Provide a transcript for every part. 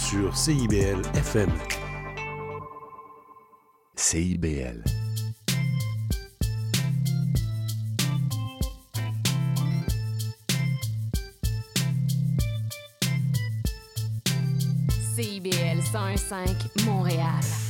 sur CIBL FM. CIBL. CIBL 101.5 Montréal.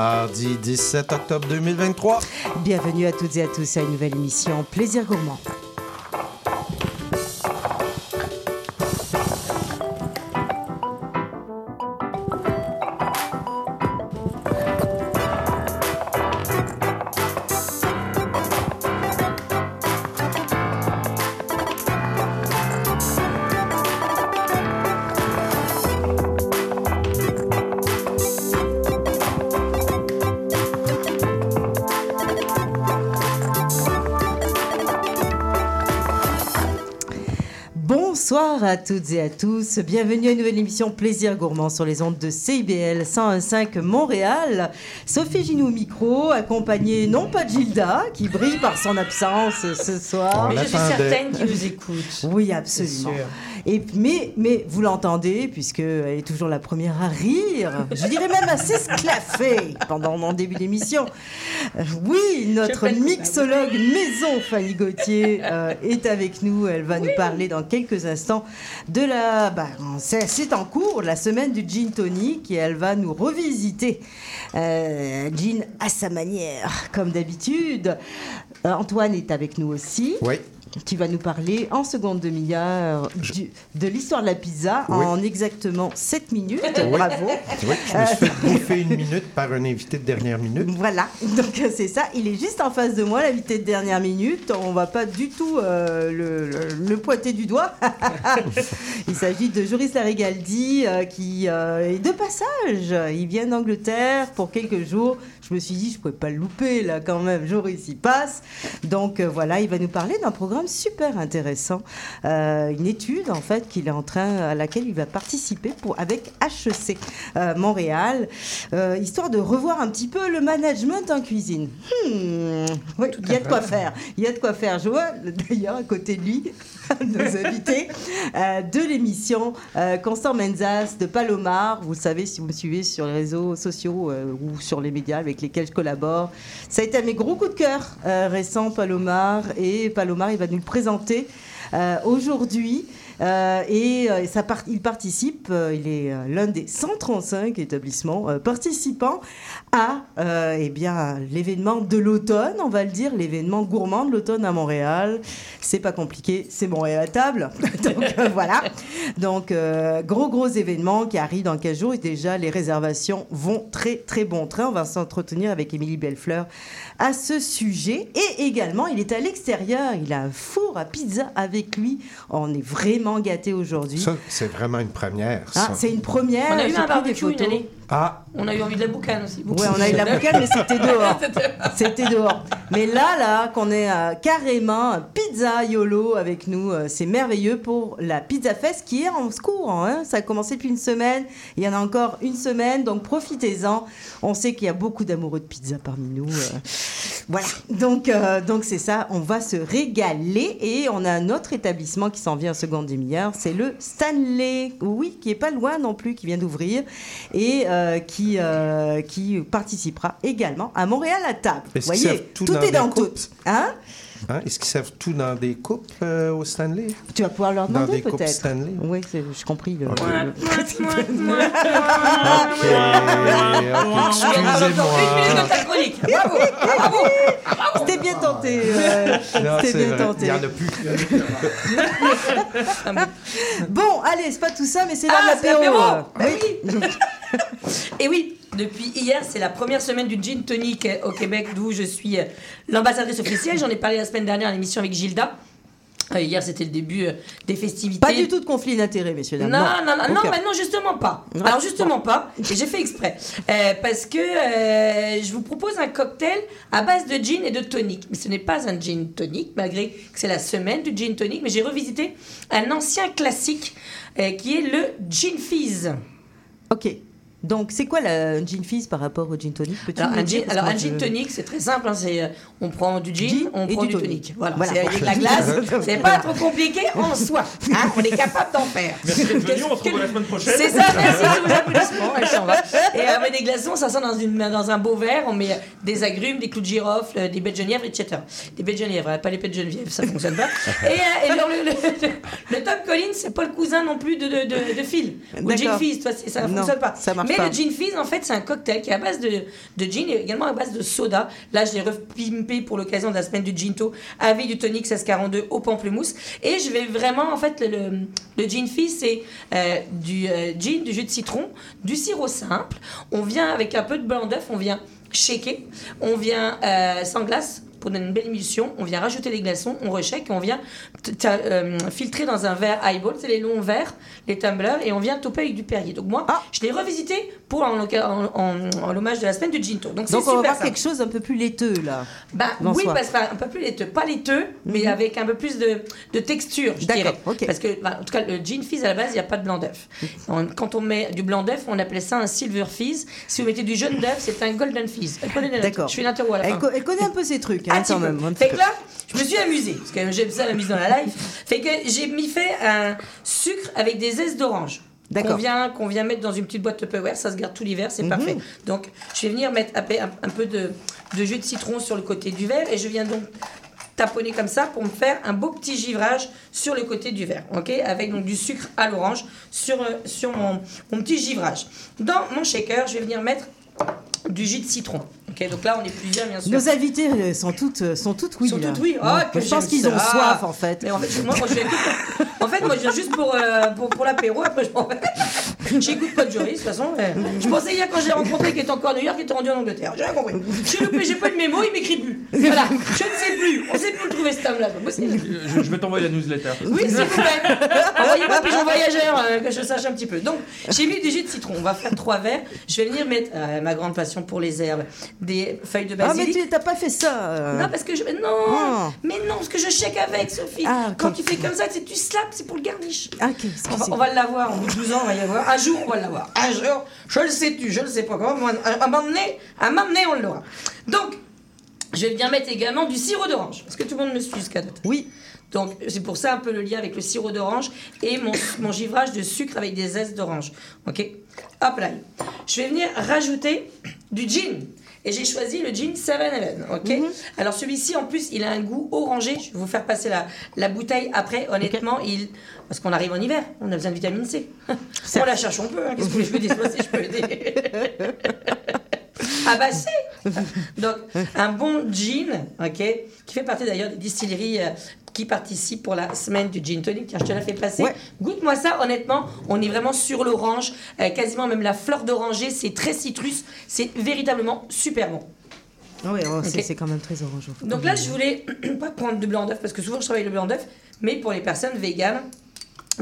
Mardi 17 octobre 2023. Bienvenue à toutes et à tous à une nouvelle émission Plaisir Gourmand. Bonsoir à toutes et à tous. Bienvenue à une nouvelle émission Plaisir Gourmand sur les ondes de CIBL 101.5 Montréal. Sophie Ginou au micro, accompagnée non pas de Gilda, qui brille par son absence ce soir. Mais je suis certaine qu'ils nous écoutent. Oui, absolument. Et, mais, mais vous l'entendez, puisqu'elle est toujours la première à rire, je dirais même à s'esclaffer pendant mon début d'émission. Oui, notre mixologue maison, Fanny Gauthier, euh, est avec nous. Elle va nous parler dans quelques instants de la... bah, c'est en cours, la semaine du gin tonic, et elle va nous revisiter euh, gin à sa manière, comme d'habitude. Euh, Antoine est avec nous aussi Oui. Qui va nous parler en seconde demi-heure du- de l'histoire de la pizza Oui. en exactement 7 minutes. Bravo. Oui, je me suis fait bouffer une minute par un invité de dernière minute. Voilà, donc euh, c'est ça. Il est juste en face de moi, l'invité de dernière minute. On va pas du tout euh, le, le- le pointer du doigt. Il s'agit de Joris Larigaldi euh, qui euh, est de passage. Il vient d'Angleterre pour quelques jours. Je me suis dit, je pouvais pas le louper là quand même. Joris y passe. Donc euh, voilà, il va nous parler d'un programme super intéressant, Euh, une étude en fait qu'il est en train à laquelle il va participer pour avec HEC euh, Montréal, euh, histoire de revoir un petit peu le management en cuisine. Hmm, oui, il y a de quoi faire. Il y a de quoi faire. Je vois d'ailleurs à côté de lui nos invités de l'émission Constant Menzas de Palomar. Vous le savez si vous me suivez sur les réseaux sociaux ou sur les médias avec lesquels je collabore. Ça a été un de mes gros coups de cœur euh, récents, Palomar. Et Palomar, il va nous le présenter euh, aujourd'hui. Euh, et euh, il participe, il est l'un des 135 établissements participants à euh, eh bien, l'événement de l'automne, on va le dire, l'événement gourmand de l'automne à Montréal. C'est pas compliqué, c'est Montréal à table. Donc euh, voilà. Donc euh, gros gros événement qui arrive dans 15 jours et déjà les réservations vont très très bon train. On va s'entretenir avec Émilie Bellefleur à ce sujet. Et également, il est à l'extérieur, il a un four à pizza avec lui. On est vraiment gâtés aujourd'hui. Ça, c'est vraiment une première. Ah, c'est une première. On a eu un barbecue une photos. année. Ah, On a eu envie de la boucane aussi. Ouais, on a eu la boucane, mais c'était dehors. C'était dehors. Mais là, là, qu'on est euh, carrément un pizza YOLO avec nous, euh, c'est merveilleux pour la Pizza Fest qui est en cours. Hein. Ça a commencé depuis une semaine. Il y en a encore une semaine, donc profitez-en. On sait qu'il y a beaucoup d'amoureux de pizza parmi nous. euh. Voilà. Donc, euh, donc c'est ça. On va se régaler et on a un autre établissement qui s'en vient en seconde demi-heure. C'est le Stanley. Oui, qui est pas loin non plus, qui vient d'ouvrir et euh, qui euh, qui participera également à Montréal à table. Vous voyez, tout est dans tout. Hein? Hein? Est-ce qu'ils servent tout dans des coupes euh, au Stanley? Tu vas pouvoir leur Dans demander des coupes peut-être. Stanley? Oui, j'ai compris. le- Ok. Ok, ok, excusez-moi. Bravo. Bravo. C'était bien tenté. euh, C'était bien vrai. tenté. Il y en a plus. Bon, allez, c'est pas tout ça, mais c'est l'heure Ah, l'apéro. Bah Oui. oui. Et oui, depuis hier, c'est la première semaine du gin tonic au Québec, d'où je suis euh, l'ambassadrice officielle. J'en ai parlé la semaine dernière à l'émission avec Gilda. Euh, hier, c'était le début euh, des festivités. Pas du tout de conflit d'intérêt, messieurs dames. Non, non, non, non, non, justement pas. Alors justement pas, j'ai fait exprès. Euh, parce que euh, je vous propose un cocktail à base de gin et de tonic. Mais ce n'est pas un gin tonic, malgré que c'est la semaine du gin tonic, mais j'ai revisité un ancien classique euh, qui est le gin fizz. Ok. Donc, c'est quoi la gin fizz par rapport au gin tonic Alors, un gin, alors, un gin tonic, c'est très simple. hein, c'est, euh, on prend du gin, Gin on et prend du tonic. tonic. Voilà, Voilà. c'est avec de la glace. c'est pas trop compliqué en soi. hein, on est capable d'en faire. Merci d'être venu, on se retrouve la semaine prochaine. C'est ça, merci sous vos applaudissements. Elle s'en va. Et avec des glaçons, ça sort dans, une, dans un beau verre. On met des agrumes, des clous de girofle, euh, des baies de genièvre, etc. Des baies de genièvre, pas les baies de Geneviève, ça fonctionne pas. Et, euh, et alors, le, le, le- le Tom Collins, c'est pas le cousin non plus de, de, de, de Phil. Ou. Gin Fizz, ça Non, fonctionne pas. ça marche Mais le Gin Fizz, en fait, c'est un cocktail qui est à base de, de gin et également à base de soda. Là, je l'ai repimpé pour l'occasion de la semaine du Ginto avec du tonic 1642 au pamplemousse. Et je vais vraiment, en fait, le, le, le Gin Fizz, c'est euh, du euh, gin, du jus de citron, du sirop simple. On vient avec un peu de blanc d'œuf, on vient shaker, on vient euh, sans glace pour donner une belle émulsion, on vient rajouter les glaçons, on reshake et on vient euh, filtrer dans un verre highball, c'est les longs verres, les tumblers, et on vient toper avec du Perrier. Donc moi, Ah. je l'ai revisité pour en, en, en- en l'hommage de la semaine du Ginto. Donc c'est Donc, on va voir simple. quelque chose un peu plus laiteux, là. Bah, oui, parce qu'un peu plus laiteux, pas laiteux, mais avec un peu plus de, de texture, je D'accord, dirais. Parce que, bah, en tout cas, le gin fizz à la base, il n'y a pas de blanc d'œuf. On- Quand on met du blanc d'œuf, on appelait ça un silver fizz. Si vous mettez du jaune d'œuf, c'est un golden fizz. D'accord. Je fais l'interro à la Elle, fin. co- elle connaît un peu ces trucs, Un hein, quand peu. même. un Fait peu. que là, je me suis amusée, parce que j'aime ça la mise dans la live. Fait que j'ai mis fait un sucre avec des zestes d'orange. Qu'on vient, vient mettre dans une petite boîte Tupperware, ça se garde tout l'hiver, Mhm. c'est parfait. Donc, je vais venir mettre un, peu- un- un peu de, de jus de citron sur le côté du verre et je viens donc taponner comme ça pour me faire un beau petit givrage sur le côté du verre, ok? Avec donc du sucre à l'orange sur, euh, sur mon, mon petit givrage. Dans mon shaker, je vais venir mettre du jus de citron. Ok, donc là on est plusieurs bien sûr. Nos invités euh, sont toutes, euh, sont toutes oui. Sont toutes oui. Ouais. Ah, que je pense qu'ils ont ça. soif, en fait. Mais en fait, moi, moi, je viens, en fait, moi, je viens juste pour, euh, pour, pour l'apéro. Après, je m'en vais. J'écoute pas de jury, de toute façon. Je pensais hier, quand je l'ai rencontré, qu'il était encore à New York, qu'il était rendu en Angleterre. J'ai rien compris. J'ai loupé, j'ai pas de mémo, il m'écrit plus. Voilà. Je ne sais plus. On sait plus le trouver, cet homme-là. Je, je vais t'envoyer la newsletter. Oui, s'il vous plaît. Envoyez-moi pigeon voyageur, euh, que je sache un petit peu. Donc, j'ai mis du jus de citron. On va faire trois verres. Je vais venir mettre, euh, ma grande passion pour les herbes, des feuilles de Ah, mais basilic. tu t'as pas fait ça. euh. Non, parce que je. Non Ah. Mais non, parce que je shake avec, Sophie. Ah, Quand tu fais comme ça, c'est tu slaps, c'est pour le garnish. Ah, ok, On va, on va l'avoir, en bout de 12 ans, on va y avoir. Un jour, on va l'avoir. Un jour, je le sais tu, je le sais pas comment. À un moment donné, à un moment donné, on l'aura. Donc, je vais bien mettre également du sirop d'orange. Est-ce que tout le monde me suit jusqu'à date Oui. donc, c'est pour ça un peu le lien avec le sirop d'orange et mon, mon givrage de sucre avec des zestes d'orange. Ok? Hop là. Je vais venir rajouter du gin. Et j'ai choisi le gin 7-Eleven. Ok Alors, celui-ci, en plus, il a un goût orangé. Je vais vous faire passer la, la bouteille après. Honnêtement, il. Parce qu'on arrive en hiver, on a besoin de vitamine C. on la cherche, on peut. hein. Qu'est-ce que je peux dire? Moi, si je peux aider. Ah bah si Donc, un bon gin, ok, qui fait partie d'ailleurs des distilleries euh, qui participent pour la semaine du gin tonic. Tiens, je te la fais passer. Ouais. Goûte-moi ça, honnêtement, on est vraiment sur l'orange, euh, quasiment même la fleur d'oranger, c'est très citrus, c'est véritablement super bon. Ah ouais, oh, c'est quand même très orange. Donc là, je voulais pas prendre de blanc d'œuf parce que souvent je travaille le blanc d'œuf, mais pour les personnes véganes,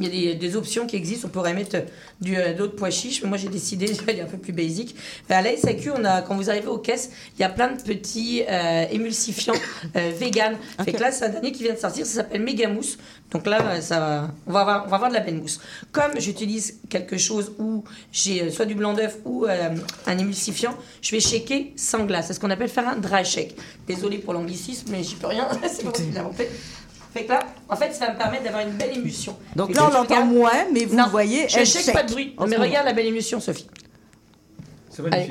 il y a des, des options qui existent. On pourrait mettre du, euh, d'autres pois chiches, mais moi j'ai décidé d'aller un peu plus basique. À la SAQ, on a, quand vous arrivez aux caisses, il y a plein de petits euh, émulsifiants euh. Fait que là, c'est un dernier qui vient de sortir, ça s'appelle Mega Mousse. Donc là, ça va, on, va avoir, on va avoir de la belle mousse. Comme j'utilise quelque chose où j'ai euh, soit du blanc d'œuf ou euh, un émulsifiant, je vais shaker sans glace. C'est ce qu'on appelle faire un dry shake. Désolé pour l'anglicisme, mais j'y peux rien. c'est pas Fait que là, en fait, ça va me permettre d'avoir une belle émulsion. Donc là, on l'entend moins, mais vous Non, voyez. Je shake pas de bruit. mais regarde la belle émulsion, Sophie.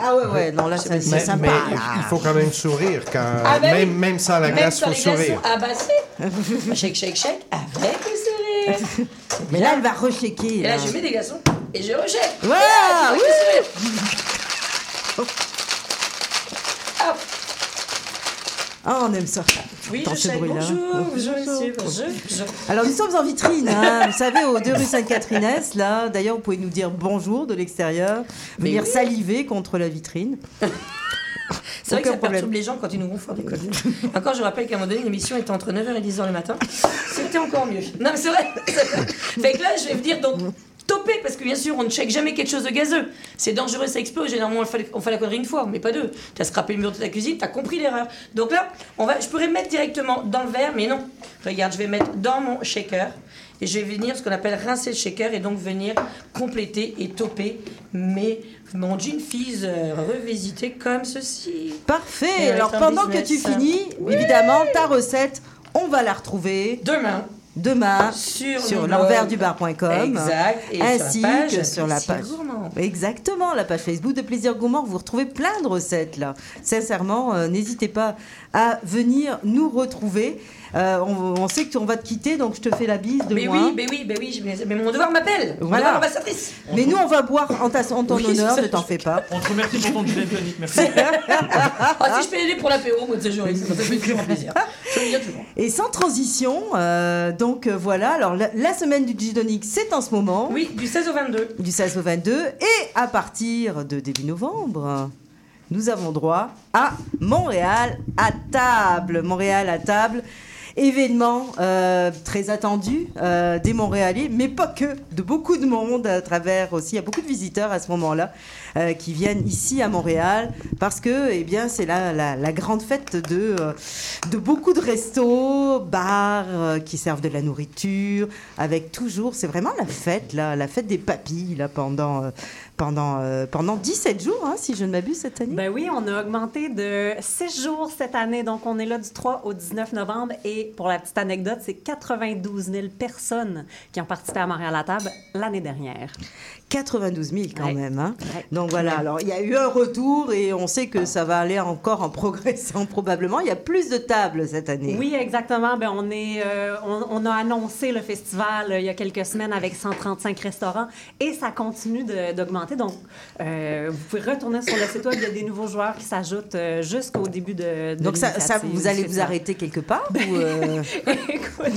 Ah ouais, ouais, non, là, c'est sympa. mais il faut quand même sourire. Quand, Ah, ben même, oui. même sans la Même glace, il les faut sourire. ah bah c'est. shake, shake, shake, avec le sourire. Mais là, elle va rechecker. Et là, je mets des glaçons et je rejette. Voilà, sourire. Hop. Ah, on aime ça. Oui, je sais. Bonjour, bonjour, monsieur, bonjour. bonjour. Alors, nous sommes en vitrine, hein, vous savez, aux deux rue Sainte-Catherine-Est, là. D'ailleurs, vous pouvez nous dire bonjour de l'extérieur, venir oui. saliver contre la vitrine. C'est vrai que ça problème. perturbe les gens quand ils nous vont faire des conneries. Encore, je rappelle qu'à un moment donné, l'émission était entre 9h et 10h le matin. C'était encore mieux. Non, mais c'est vrai. fait que là, je vais venir donc toper, parce que bien sûr, on ne check jamais quelque chose de gazeux. C'est dangereux, ça explose. Généralement, on fait, on fait la connerie une fois, mais pas deux. Tu as scrapé le mur de ta cuisine, tu as compris l'erreur. Donc là, on va, je pourrais mettre directement dans le verre, mais non. Regarde, je vais mettre dans mon shaker. Et je vais venir ce qu'on appelle rincer le shaker et donc venir compléter et toper mes, mon gin fizz euh, revisité comme ceci. Parfait. Alors, pendant que tu finis, évidemment, ta recette, on va la retrouver Demain, demain sur, l'enversdubar.com. Exact. Et ainsi sur la page que sur la page. Gourmand. Exactement, la page Facebook de Plaisir Gourmand. Vous retrouvez plein de recettes là. Sincèrement, euh, n'hésitez pas à venir nous retrouver. Euh, on, on sait qu'on va te quitter, donc je te fais la bise de Mais oui, mais oui, mais oui, mais, mais mon devoir m'appelle. Voilà. ambassadrice. Mais nous, on va boire en, ta- en ton Oui, honneur, ne t'en fais pas. On te remercie pour ton gin tonic, merci. Ah, si je peux aider pour l'apéro, moi, c'est joli. Ça me fait toujours plaisir. Je le dis à tout le monde. Et sans transition, euh, donc euh, voilà. Alors la, la semaine du Gidonic, c'est en ce moment, Oui, du 16 au 22. du 16 au 22, et à partir de début novembre. Nous avons droit à Montréal à table. Montréal à table, événement euh, très attendu euh, des Montréalais, mais pas que, de beaucoup de monde à travers aussi. Il y a beaucoup de visiteurs à ce moment-là euh, qui viennent ici à Montréal parce que, eh bien, c'est la, la, la grande fête de, euh, de beaucoup de restos, bars euh, qui servent de la nourriture, avec toujours, c'est vraiment la fête, là, la fête des papilles, là, pendant, euh, pendant, euh, pendant 17 jours, hein, si je ne m'abuse, cette année. Ben oui, on a augmenté de 6 jours cette année. Donc, on est là du 3 au 19 novembre. Et pour la petite anecdote, c'est 92 000 personnes qui ont participé à Montréal à table l'année dernière. 92 000 quand Ouais. même. hein. Ouais. Donc voilà, alors il y a eu un retour et on sait que ça va aller encore en progressant probablement. Il y a plus de tables cette année. Oui, exactement. Ben, on, est, euh, on, on a annoncé le festival euh, il y a quelques semaines avec 135 restaurants et ça continue de- Donc, euh, vous pouvez retourner sur le site web. Il y a des nouveaux joueurs qui s'ajoutent euh, jusqu'au début de, de Donc ça, vous allez vous arrêter quelque part ou, euh, Écoute,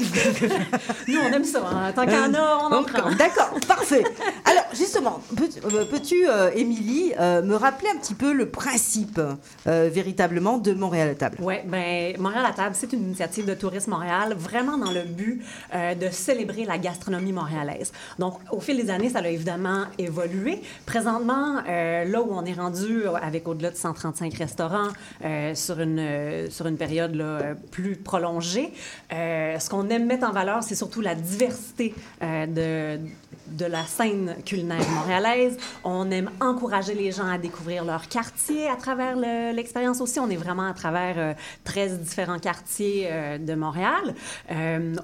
nous, on aime ça. hein. Tant qu'il y en a, on en prend. D'accord, parfait. Alors, justement, peux- euh, peux-tu, euh, Émilie, euh, me rappeler un petit peu le principe euh, véritablement de Montréal à table? Oui, ben Montréal à table, c'est une initiative de Tourisme Montréal, vraiment dans le but euh, de célébrer la gastronomie montréalaise. Donc, au fil des années, ça a évidemment évolué. Présentement, euh, là où on est rendu euh, avec au-delà de 135 restaurants euh, sur, une, euh, sur une période là, plus prolongée, ce qu'on aime mettre en valeur, c'est surtout la diversité de de la scène culinaire montréalaise. On aime encourager les gens à découvrir leur quartier à travers le- l'expérience aussi. On est vraiment à travers euh, 13 différents quartiers de Montréal.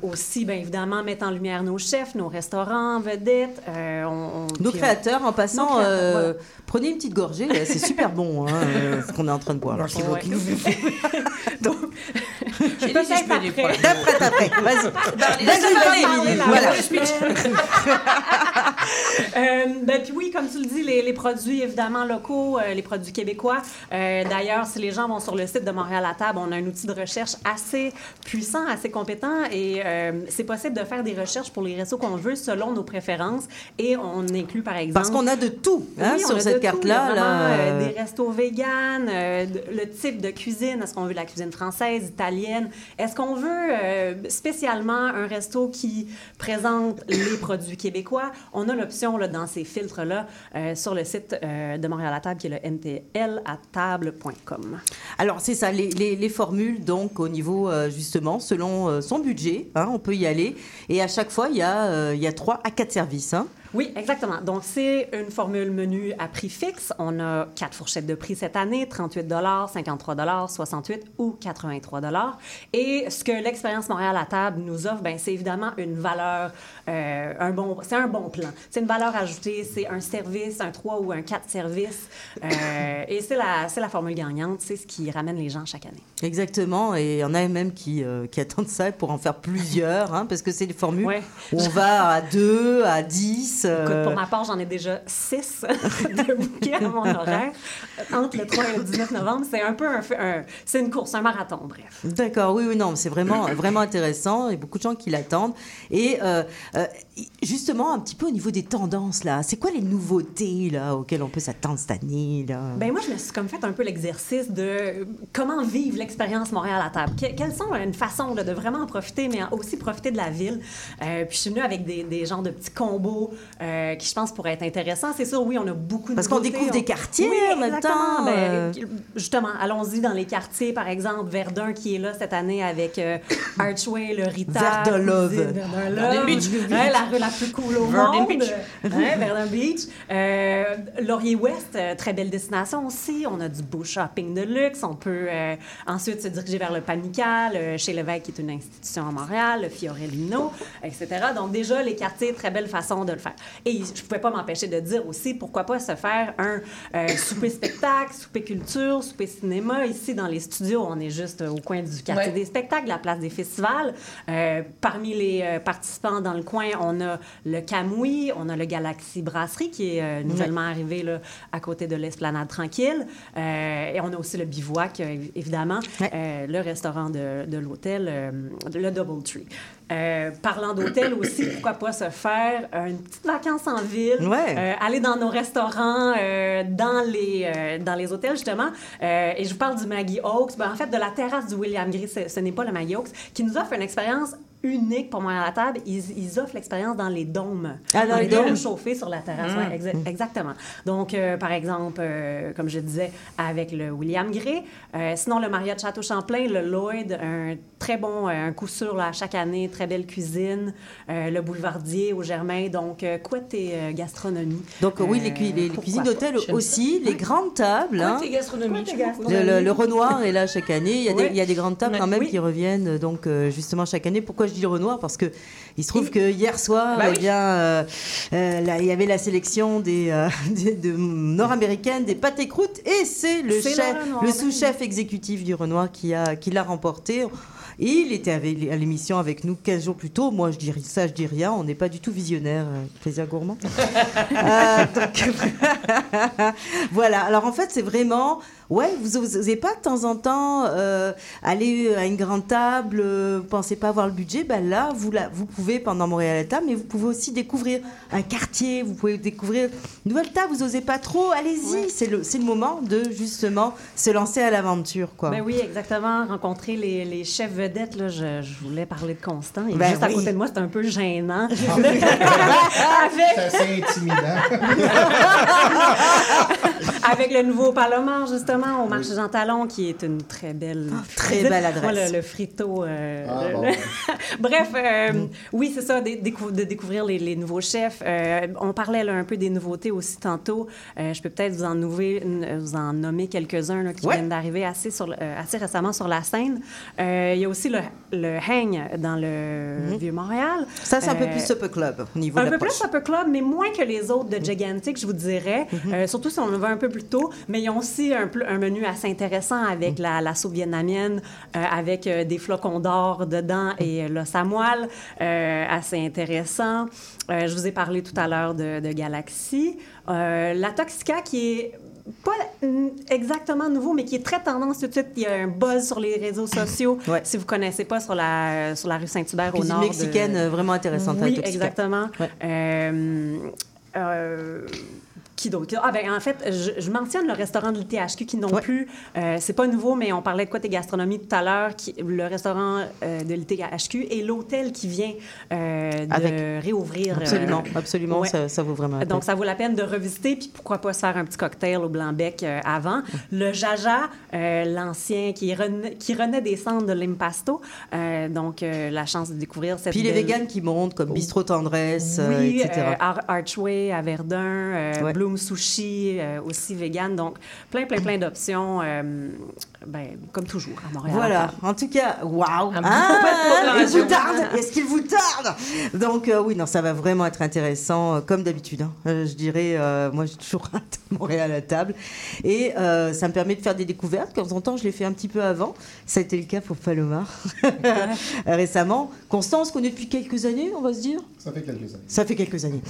Aussi, bien évidemment, mettre en lumière nos chefs, nos restaurants, vedettes. on- on- Nos on- créateurs, en passant, Nos créateurs, euh, voilà. prenez une petite gorgée, c'est super bon hein, euh, ce qu'on est en train de boire. Ouais. J'ai dit, si je Peut-être peux aider pour après. la- D'après, d'après, vas-y. Vas-y, Vas-y, parler, vas-y. Émilie, Voilà. Euh, ben, puis oui, comme tu le dis, les, les produits évidemment locaux, euh, les produits québécois. Euh, D'ailleurs, si les gens vont sur le site de Montréal à table, on a un outil de recherche assez puissant, assez compétent et euh, c'est possible de faire des recherches pour les restos qu'on veut selon nos préférences et on inclut par exemple. Parce qu'on a de tout hein, Oui, sur cette de carte-là. là, des restos véganes, de- le type de cuisine. Est-ce qu'on veut la cuisine française, italienne? Est-ce qu'on veut spécialement un resto qui présente les produits québécois? On a l'option là, dans ces filtres-là euh, sur le site euh, de Montréal à table qui est le mtlatable.com. Alors, c'est ça, les, les- les formules, donc, au niveau, euh, justement, selon son budget, hein, on peut y aller. Et à chaque fois, il y a, il y a 3 à 4 services. hein. Oui, exactement. Donc, c'est une formule menu à prix fixe. On a quatre fourchettes de prix cette année 38 53 68 ou 83 Et ce que l'expérience Montréal à table nous offre, ben, c'est évidemment une valeur, euh, un bon, c'est un bon plan. C'est une valeur ajoutée, c'est un service, un 3 ou un 4 services. Euh, et c'est la, c'est la formule gagnante, c'est ce qui ramène les gens chaque année. Exactement, et il y en a même qui, euh, qui attendent ça pour en faire plusieurs, hein, parce que c'est des formules Ouais. où on va à 2, à 10. Euh, Écoute, pour ma part, j'en ai déjà six de bouquets à mon horaire. Entre le 3 et le 19 novembre, c'est un peu un, un- c'est une course, un marathon, bref. D'accord, oui, oui, non, c'est vraiment, vraiment intéressant. Il y a beaucoup de gens qui l'attendent. Et euh, euh, justement, un petit peu au niveau des tendances, là, c'est quoi les nouveautés là, auxquelles on peut s'attendre cette année là? Ben moi, je me suis comme fait un peu l'exercice de euh, comment vivre l'expérience Montréal à table. Que- quelles sont une façon là, de vraiment en profiter, mais aussi profiter de la ville? Euh, puis je suis venue avec des, des genres de petits combos euh, qui, je pense, pourraient être intéressants. C'est sûr, oui, on a beaucoup de Parce qu'on découvre On- des quartiers Oui, en même exactement. temps, Ben, euh. justement, allons-y dans les quartiers, par exemple, Verdun qui est là cette année avec euh, Archway, le Rita. Verdun Love. Verdun Verdun Love. Beach. Ouais, la rue la plus cool au Verdun monde. Beach. Ouais, Verdun Beach. Euh, Laurier-Ouest, très belle destination aussi. On a du beau shopping de luxe. On peut euh, ensuite se diriger vers le Panical, chez Lévesque, qui est une institution à Montréal, le Fiorellino, etc. Donc déjà, les quartiers, très belle façon de le faire. Et je pouvais pas m'empêcher de dire aussi, pourquoi pas se faire un euh, souper spectacle, souper culture, souper cinéma. Ici, dans les studios, on est juste euh, au coin du quartier Ouais. des spectacles, la place des festivals. Euh, parmi les participants dans le coin, on a le Camouille, on a le Galaxy Brasserie qui est nouvellement arrivé là, à côté de l'Esplanade Tranquille. Et on a aussi le Bivouac, évidemment, Ouais. le restaurant de, de l'hôtel, le Doubletree. Euh, parlant d'hôtel aussi, pourquoi pas se faire une petite vacance en ville, Ouais. euh, aller dans nos restaurants, euh, dans, les, dans les hôtels, justement. Et je vous parle du Maggie Oaks. Ben, en fait, de la terrasse du William Gray, ce, ce n'est pas le Maggie Oaks, qui nous offre une expérience unique pour moi à la table. Ils, ils offrent l'expérience dans les dômes. Ah, dans les dômes? chauffés sur la terrasse, ouais, exa- exactement. Donc, euh, par exemple, euh, comme je disais, avec le William Gray. Euh, sinon, le Marriott Château Champlain, le Lloyd, un très bon, euh, un coup sûr là, chaque année, très belle cuisine. Euh, le Boulevardier au Germain. Donc, euh, côté euh, gastronomie. Donc oui, les, cuisines d'hôtel aussi, les grandes tables. hein. Côté gastronomie. Vois. gastronomie. Le, le- le Renoir est là chaque année. Il y a, des, Ouais. il y a des grandes tables quand même Oui. qui reviennent donc euh, justement chaque année. Pourquoi je dis le Renoir? Parce que il se trouve que hier soir, Bah eh bien, euh, euh, là, il y avait la sélection des, euh, des- de nord-américaines des pâtes et croûtes et c'est le C'est le chef, Renoir, le oui. sous-chef exécutif du Renoir qui a qui l'a remporté. Il était avec- à l'émission avec nous 15 jours plus tôt. Moi, je dis ça, je dis rien. On n'est pas du tout visionnaire, plaisir gourmand. Donc, voilà. Alors en fait, c'est vraiment, ouais, vous n'osez pas de temps en temps euh, aller à une grande table, euh, vous pensez pas avoir le budget, ben là, vous, la- vous pouvez pendant Montréal à la table, mais vous pouvez aussi découvrir un quartier, vous pouvez découvrir une nouvelle table. Vous n'osez pas trop, allez-y. C'est le, c'est le moment de justement se lancer à l'aventure, quoi. Ben oui, exactement. Rencontrer les, les chefs vedettes, là, je, je voulais parler de Constant. Et Ben juste à côté de moi, c'est un peu gênant. C'est avec, assez intimidant. avec le nouveau Palomar, justement, au marché Jean Talon, qui est une très belle... Ah, très belle adresse. Moi, le, le frito... euh, Ah, bon. Bref, euh, oui, c'est ça, de découvrir les, les nouveaux chefs. Euh, on parlait là, un peu des nouveautés aussi tantôt. Euh, je peux peut-être vous en, nouver- vous en nommer quelques-uns qui Ouais. viennent d'arriver assez, sur le- euh, assez récemment sur la scène. Euh, il y a aussi le, le Hang dans le Vieux-Montréal. Ça, c'est un peu plus Supper Club au niveau un de peu l'approche. plus Upper Club, mais moins que les autres de Gigantic, je vous dirais. Euh, surtout si on le va un peu plus tôt. Mais ils ont aussi un, menu assez intéressant avec la, la soupe vietnamienne, euh, avec euh, des flocons d'or dedans et euh, le samoile, euh, assez intéressant. Je vous ai parlé tout à l'heure de, de Galaxy. La Toxica qui est pas mm, exactement nouveau, mais qui est très tendance tout de suite. Il y a un buzz sur les réseaux sociaux. Ouais. Si vous connaissez pas, sur la, sur la rue Saint-Hubert au nord. mexicaine vraiment intéressante. oui, exactement. Ouais. Euh, euh, Qui d'autre? Ah, ben, en fait, je, je mentionne le restaurant de l'ITHQ qui non Ouais. plus, euh, c'est pas nouveau, mais on parlait de côté gastronomie tout à l'heure, le restaurant euh, de l'ITHQ et l'hôtel qui vient euh, de Avec. réouvrir. Absolument, absolument, ouais. ça, ça vaut vraiment la donc, peine. ça vaut la peine de revisiter, puis pourquoi pas se faire un petit cocktail au blanc-bec avant. Le Jaja, l'ancien, qui, renaît, qui renaît des cendres de l'Impasto. Donc, la chance de découvrir cette Puis les véganes qui montent, comme Bistrot Tendresse, oui, etc. Ar- Archway à Verdun, Ouais. Sushi euh, aussi vegan. Donc, plein, plein, plein d'options, euh, ben, comme toujours à Montréal. Voilà, en tout cas, waouh! Un Ah, peu de il vous tarde! Est-ce qu'il vous tarde? Donc, euh, oui, non, ça va vraiment être intéressant, euh, comme d'habitude. hein. Euh, je dirais, euh, moi, j'ai toujours hâte à Montréal à table. Et euh, ça me permet de faire des découvertes. Quand en temps, je l'ai fait un petit peu avant. Ça a été le cas pour Palomar récemment. Constance, connaît depuis quelques années, on va se dire? Ça fait quelques années. Ça fait quelques années.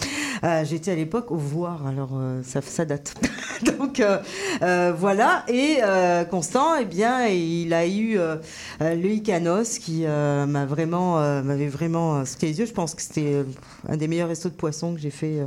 Euh, J'étais à l'époque au voir, alors euh, ça, ça date. Donc euh, euh, voilà. Et euh, Constant, eh bien, il a eu euh, euh, le Icanos qui euh, m'a vraiment, euh, m'avait vraiment sauté les yeux. Je pense que c'était un des meilleurs restos de poissons que j'ai fait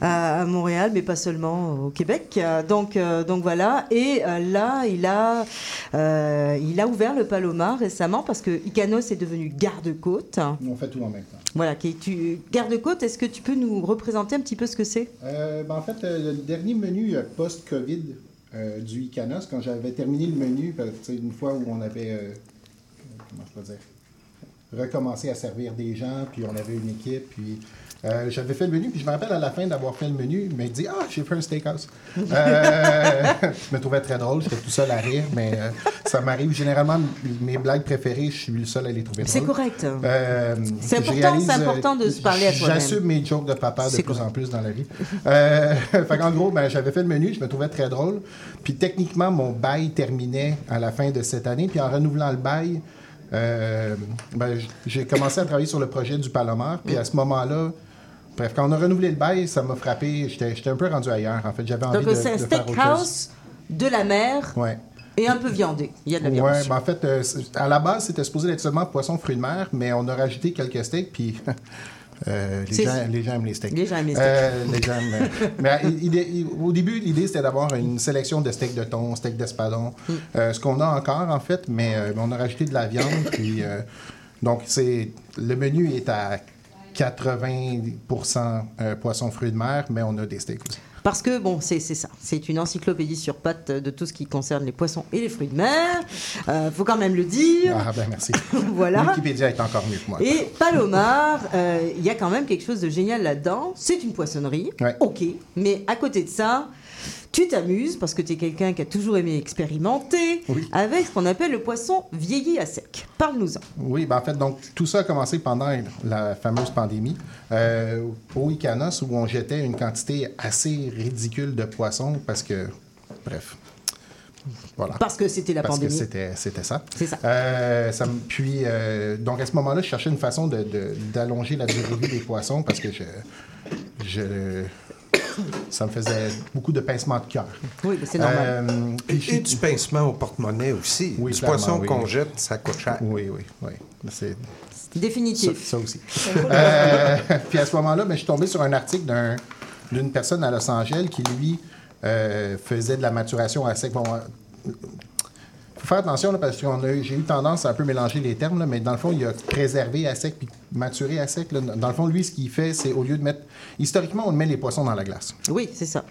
à, à Montréal, mais pas seulement au Québec. Donc, donc voilà. Et là, il a, il a ouvert le Palomar récemment parce que Icanos est devenu garde-côte. On fait tout en même temps. Voilà, qui tu garde-côte, est-ce que tu peux nous représenter un petit peu ce que c'est? Ben, en fait, le dernier menu post-COVID euh, du Icanos, quand j'avais terminé le menu, sais, une fois où on avait, euh, comment je peux dire, recommencé à servir des gens, puis on avait une équipe, puis euh, j'avais fait le menu, puis je me rappelle à la fin d'avoir fait le menu, il m'a dit Ah, j'ai fait un steakhouse. Euh, je me trouvais très drôle, j'étais tout seul à rire, mais euh, ça m'arrive généralement, mes blagues préférées, je suis le seul à les trouver C'est correct. C'est important, c'est important de se parler à soi-même. J'assume mes jokes de papa de plus correct. en plus dans la vie. Fait qu'en gros, ben, j'avais fait le menu, je me trouvais très drôle. Puis techniquement, mon bail terminait à la fin de cette année. Puis en renouvelant le bail, ben, j'ai commencé à travailler sur le projet du Palomar. Puis à ce moment-là, bref, quand on a renouvelé le bail, ça m'a frappé. J'étais un peu rendu ailleurs. En fait, j'avais envie Donc de, c'est un de faire autre chose. steakhouse de la mer Ouais. et un peu viandé. Il y a de la viande. Dessus. ben en fait, euh, à la base, c'était supposé être seulement poisson, fruits de mer, mais on a rajouté quelques steaks, puis euh, les, gens, les gens aiment les steaks. Les gens aiment les steaks. Euh, les gens aiment, mais il- il- au début, l'idée, c'était d'avoir une sélection de steaks de thon, steaks d'espadon, Mm. euh, ce qu'on a encore, en fait, mais on a rajouté de la viande, puis... donc, c'est le menu est à 80% euh, poisson, fruits de mer, mais on a des steaks aussi. Parce que, bon, c'est ça. C'est une encyclopédie sur pattes de tout ce qui concerne les poissons et les fruits de mer. Euh, faut quand même le dire. Ah ben merci. Voilà. Wikipédia est encore mieux que moi. Et Palomar, euh, il y a quand même quelque chose de génial là-dedans. C'est une poissonnerie, Ouais. ok. Mais à côté de ça, tu t'amuses parce que tu es quelqu'un qui a toujours aimé expérimenter Oui. avec ce qu'on appelle le poisson vieilli à sec. Parle-nous-en. Oui, ben en fait, donc tout ça a commencé pendant la fameuse pandémie euh, au Icanos où on jetait une quantité assez ridicule de poissons parce que, bref, voilà. Parce que c'était la Parce que pandémie. c'était c'était ça. C'est ça. Euh, ça puis, euh, donc à ce moment-là, je cherchais une façon de- de- d'allonger la durée de des poissons parce que je, je- ça me faisait beaucoup de pincements de cœur. Oui, c'est normal. Euh, Et, et du pincement au porte-monnaie aussi. Oui, du poisson oui. qu'on jette, ça coûte cher. Oui, oui, oui. C'est Définitif. ça aussi. Euh, puis à ce moment-là, ben, je suis tombé sur un article d'un- d'une personne à Los Angeles qui, lui, euh, faisait de la maturation à sec. Bon, faut faire attention là, parce que j'ai eu tendance à un peu mélanger les termes, là, mais dans le fond, il a préservé à sec puis maturé à sec. là. Dans le fond, lui, ce qu'il fait, c'est au lieu de mettre. Historiquement, on met les poissons dans la glace. Oui, c'est ça.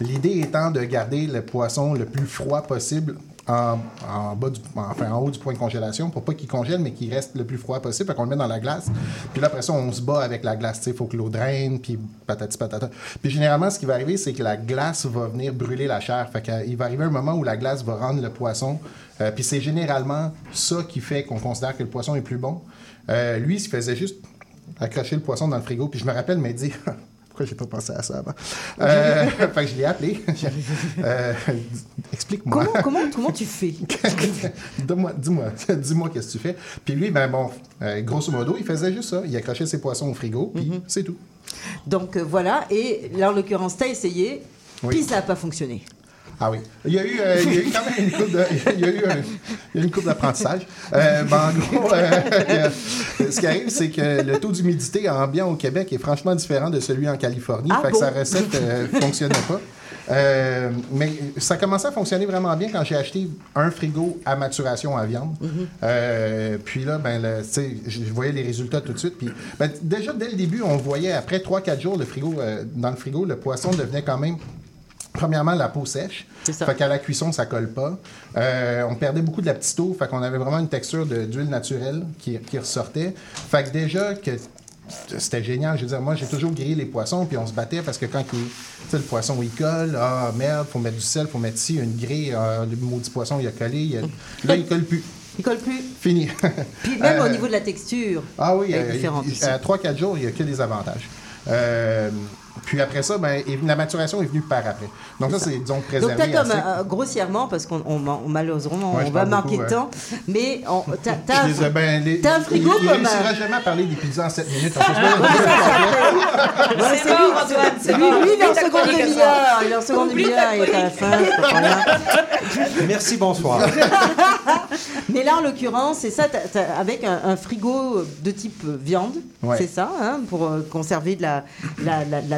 L'idée étant de garder le poisson le plus froid possible en, en bas du, enfin, en haut du point de congélation pour pas qu'il congèle, mais qu'il reste le plus froid possible. Fait qu'on le met dans la glace. Puis là, après ça, on se bat avec la glace. Il faut que l'eau draine, puis patati patata. Puis généralement, ce qui va arriver, c'est que la glace va venir brûler la chair. Fait qu'il va arriver un moment où la glace va rendre le poisson. Euh, puis c'est généralement ça qui fait qu'on considère que le poisson est plus bon. Euh, lui, il se faisait juste accrocher le poisson dans le frigo. Puis je me rappelle, m'a dit Pourquoi j'ai pas pensé à ça avant? Euh, Fait que je l'ai appelé. Euh, Explique-moi. Comment, comment, comment tu fais? Dis-moi, dis-moi qu'est-ce que tu fais. Puis lui, ben bon, euh, grosso modo, il faisait juste ça. Il accrochait ses poissons au frigo, puis Mhm. c'est tout. Donc voilà, et là en l'occurrence, tu as essayé, Oui. puis ça n'a pas fonctionné. Ah oui. Il y a eu, euh, il y a eu quand même une coupe de, il y a eu un- il y a une coupe d'apprentissage. Euh, ben, en gros, euh, euh, ce qui arrive, c'est que le taux d'humidité ambiant au Québec est franchement différent de celui en Californie. Ah fait bon? que sa recette ne fonctionnait pas. Euh, mais ça commençait à fonctionner vraiment bien quand j'ai acheté un frigo à maturation à viande. Euh, puis là, ben, le- tu sais, je je voyais les résultats tout de suite. Puis, ben, déjà, dès le début, on voyait, après 3-4 jours, le frigo, euh, dans le frigo, le poisson devenait quand même Premièrement, la peau sèche. C'est ça. Fait qu'à la cuisson, ça colle pas. Euh, on perdait beaucoup de la petite eau. Fait qu'on avait vraiment une texture d'huile naturelle qui, qui ressortait. Fait que déjà, que c'était génial. Je veux dire, moi, j'ai toujours grillé les poissons, puis on se battait parce que quand il- le poisson, il colle, ah merde, faut mettre du sel, faut mettre ci, une grille, ah, le maudit poisson, il a collé. il a- Là, il colle plus. Il colle plus. Fini. Puis même au Euh, niveau de la texture. ah oui, euh, à 3-4 jours, il n'y a que des avantages. Euh, puis après ça, ben, la maturation est venue par après. Donc ça, c'est, disons, Donc, préservé tu as comme, euh, grossièrement, parce qu'on on, on- malheureusement, Ouais, on va manquer beaucoup, de temps, mais on- t'as t'as Je les ai- ben, les- t'as un frigo il, il comme réussira un- jamais à parler des pizzas en 7 minutes. C'est lui, Antoine, c'est lui, mort. lui, il est en seconde demi-heure. Il est en seconde demi-heure, il est à la fin. c'est. Merci, bonsoir. Mais là, en l'occurrence, c'est ça, avec un, frigo de type viande, c'est ça, hein, pour euh, conserver de la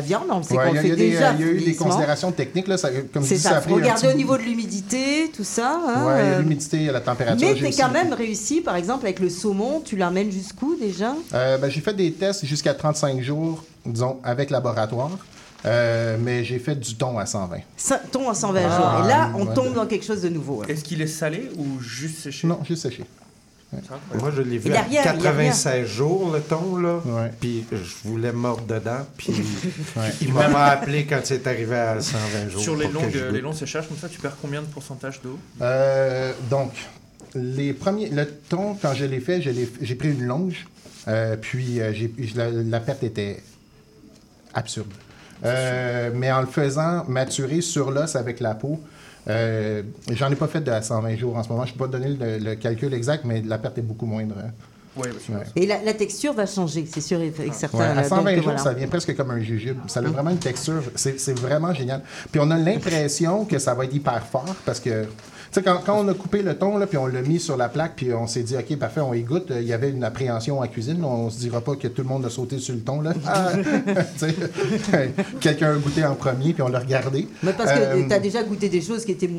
viande. On sait Ouais, qu'on il y a, fait il y a des, déjà il y a eu des considérations techniques. Là, ça, comme C'est ça, a faut pris un regarder au niveau de l'humidité, tout ça. hein, Ouais, euh, l'humidité, la température. Mais t'es aussi- quand même réussi, par exemple, avec le saumon, tu l'emmènes jusqu'où déjà? Euh, ben, j'ai fait des tests jusqu'à 35 jours, disons, avec laboratoire. Euh, mais j'ai fait du thon à 120. Ça tombe en 120 Ah, jours. Et là, on ouais. tombe dans quelque chose de nouveau. hein. Est-ce qu'il est salé ou juste séché? Non, juste séché. Moi, je l'ai vu Il y a à rien, il y a rien. 96 jours, le thon, là. Ouais. Puis je voulais mordre dedans. Puis il m'a pas appelé quand c'est arrivé à 120 jours. Sur les longues, les longs séchages comme ça, tu perds combien de pourcentage d'eau? Euh, donc, les premiers, le thon, quand je l'ai fait, j'ai pris une longe, euh, puis euh, j'ai- je- la, la perte était absurde. Euh, mais en le faisant maturer sur l'os avec la peau, euh, j'en ai pas fait de à 120 jours en ce moment. Je peux pas donner le, le calcul exact, mais la perte est beaucoup moindre. hein. Oui, Ouais. Et la, la texture va changer, c'est sûr et et certain. Ouais, à là, 120 donc, jours, voilà. ça vient presque comme un jujube. Ça a vraiment une texture. C'est c'est vraiment génial. Puis on a l'impression que ça va être hyper fort parce que, sais, quand, quand on a coupé le thon, là, puis on l'a mis sur la plaque, puis on s'est dit, OK, parfait, on y goûte. Il y avait une appréhension en cuisine. On se dira pas que tout le monde a sauté sur le thon, là. Ah! Quelqu'un a goûté en premier, puis on l'a regardé. Mais parce que Euh, tu as déjà goûté des choses qui étaient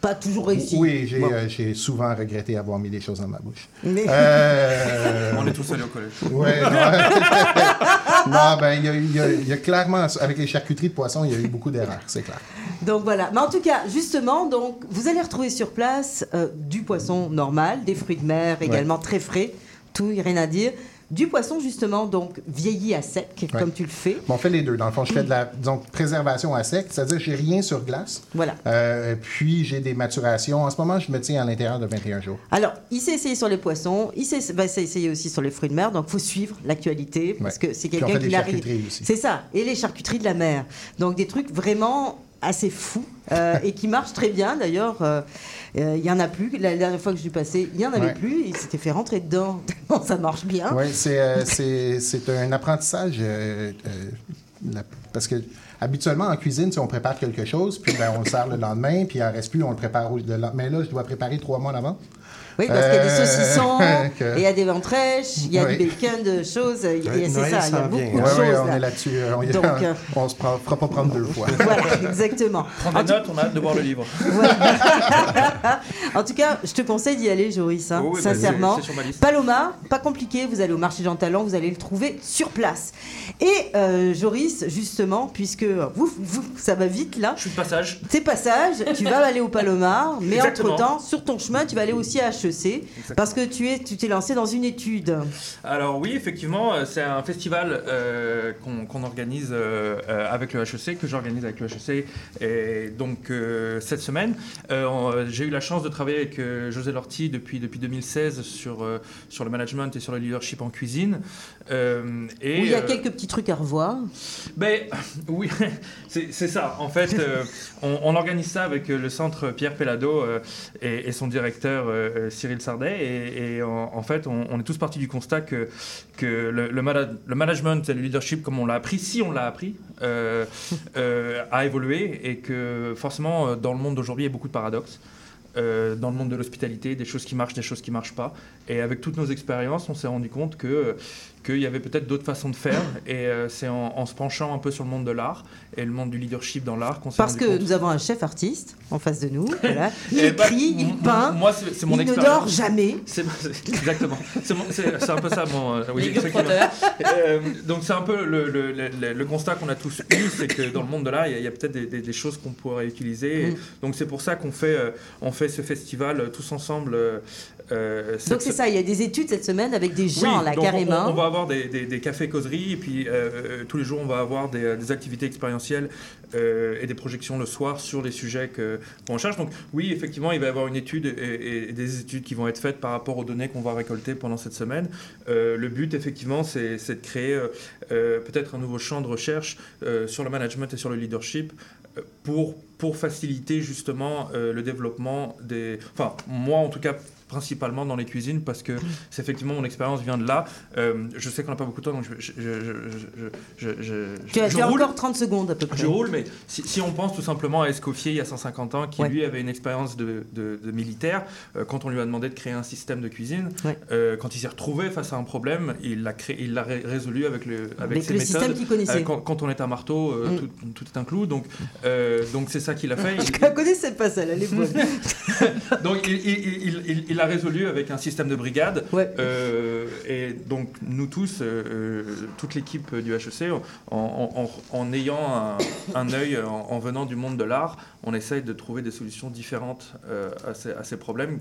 pas toujours réussies. Oui, j'ai Bon. euh, j'ai souvent regretté avoir mis des choses dans ma bouche. Mais- Euh, On est tous allés au collège. Ouais, non, non, ben, y y il y a clairement, avec les charcuteries de poisson, il y a eu beaucoup d'erreurs, c'est clair. Donc voilà. Mais en tout cas, justement, donc vous allez retrouver sur place euh, du poisson normal, des fruits de mer également très frais, tout, rien à dire. Du poisson justement donc vieilli à sec, Ouais. comme tu le fais. Bon, on fait les deux. Dans le fond, je fais de la disons, préservation à sec, c'est-à-dire que j'ai rien sur glace. Voilà. Euh, puis j'ai des maturations. En ce moment, je me tiens à l'intérieur de 21 jours. Alors, il s'est essayé sur les poissons, il s'est va s'essayer aussi sur les fruits de mer, donc faut suivre l'actualité parce Ouais. que c'est quelqu'un qui aussi. C'est ça, et les charcuteries de la mer. Donc des trucs vraiment assez fous euh, et qui marchent très bien d'ailleurs. euh, euh, Il y en a plus. La dernière fois que je suis passé, il y en avait Ouais. plus. Il s'était fait rentrer dedans. tellement ça marche bien. Oui, c'est euh, un apprentissage. la- parce que habituellement, en cuisine, si on prépare quelque chose, puis ben, on le sert le lendemain, puis il en reste plus, on le prépare le lendemain. Mais là, je dois préparer trois mois en avant. Oui, parce qu'il y a des Euh, saucissons, que- et il y a des ventrèches, il y a Ouais. du bacon, de choses. il y a- Ouais, C'est ça, il y a beaucoup de. Ouais, choses. ouais, on là. est là-dessus. euh, On, Donc, euh, on se prend- fera pas prendre deux fois. Voilà, exactement. Prends des notes, on a hâte de voir le livre. En tout cas, je te conseille d'y aller, Joris, hein, Oh oui, bah, sincèrement. c'est- c'est sur ma liste. Paloma, pas compliqué, vous allez au marché Jean Talent, vous allez le trouver sur place. Et euh, Joris, justement, puisque vous, vous, ça va vite là, Je suis de passage. tes passages, tu vas aller au Palomar, mais entre-temps, sur ton chemin, tu vas aller aussi à HEC, parce que tu es, tu t'es lancé dans une étude. Alors oui, effectivement, euh, c'est un festival euh, qu'on organise euh, avec le HEC, que j'organise avec le HEC. Et donc euh, cette semaine, j'ai eu la chance de travailler avec José Lorty depuis, depuis 2016 sur, sur le management et sur le leadership en cuisine. Et, où il y a quelques petits trucs à revoir. ben oui, c'est ça. En fait, on, on organise ça avec le centre Pierre Pellado et, et son directeur Cyril Sardet. Et, en, fait, on, est tous partis du constat que, que le, le, mana- le management et le leadership, comme on l'a appris, si on l'a appris, euh, euh, à évoluer et que forcément, euh, dans le monde d'aujourd'hui, il y a beaucoup de paradoxes. Dans le monde de l'hospitalité, des choses qui marchent, des choses qui marchent pas. Et avec toutes nos expériences, on s'est rendu compte que qu'il y avait peut-être d'autres façons de faire. Et euh, c'est en, en se penchant un peu sur le monde de l'art et le monde du leadership dans l'art qu'on s'est Parce rendu que compte. nous avons un chef artiste en face de nous. Voilà. Il Eh ben, écrit, il peint. Moi, c'est c'est mon il ne dort jamais. Exactement. C'est un peu ça mon. euh. Euh, donc c'est un peu le, le- le- le constat qu'on a tous eu, c'est que dans le monde de l'art, il y a, peut-être des, des- des choses qu'on pourrait utiliser. Et Mm. Donc c'est pour ça qu'on fait, euh, on fait ce festival tous ensemble. euh, euh, Donc c'est ça, il y a des études cette semaine avec des gens oui, là carrément. On, on va avoir des, des- des cafés causeries et puis euh, euh, tous les jours on va avoir des, euh, activités expérientielles et des projections le soir sur les sujets qu'on cherche. Donc oui, effectivement, il va y avoir une étude et, des études qui vont être faites par rapport aux données qu'on va récolter pendant cette semaine. Le but, effectivement, c'est de créer peut-être un nouveau champ de recherche sur le management et sur le leadership pour, pour faciliter justement le développement des... Enfin, moi en tout cas principalement dans les cuisines parce que c'est effectivement mon expérience vient de là. Euh, je sais qu'on n'a pas beaucoup de temps donc je, je, je, je, je, je- je- Tu as, je tu as roule. encore 30 secondes à peu près. Je roule, mais si, si on pense tout simplement à Escoffier il y a 150 ans, qui Ouais. lui avait une expérience de, de- de militaire, euh, quand on lui a demandé de créer un système de cuisine, Ouais. euh, quand il s'est retrouvé face à un problème, il l'a créé, il l'a ré- résolu avec le avec, Avec ses le méthodes. système qu'il connaissait. Euh, quand, quand on est un marteau, euh, Mm. tout, tout est un clou, donc euh, donc c'est ça qu'il a fait. Je Il- la connaissais pas celle, elle est bonne. donc il, il- il- il- il a résolu avec un système de brigade. Ouais. Euh, et donc nous tous, euh, euh, toute l'équipe du HEC, en, en- en- en ayant un, un œil, en, en venant du monde de l'art, on essaye de trouver des solutions différentes à, ces, à ces problèmes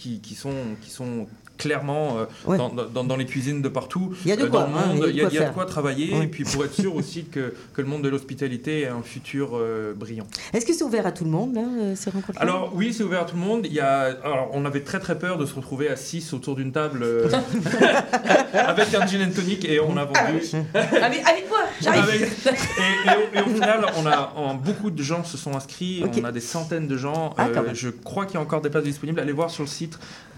qui, qui sont, qui sont clairement euh, Ouais. dans, dans- dans les cuisines de partout. Il y a de Euh, quoi, dans le hein, monde, il y a, y a de quoi travailler. Ouais. Et puis pour être sûr aussi que, que le monde de l'hospitalité ait un futur euh, brillant. Est-ce que c'est ouvert à tout le monde là, ces rencontres Alors oui, c'est ouvert à tout le monde. Il y a, alors, on avait très très peur de se retrouver à 6 autour d'une table euh, avec un gin and tonic et on a vendu. Avec, avec moi, j'arrive. Et, et au, et au final, on a, beaucoup de gens se sont inscrits. On a des centaines de gens. Ah, Euh, je crois qu'il y a encore des places disponibles. Allez voir sur le site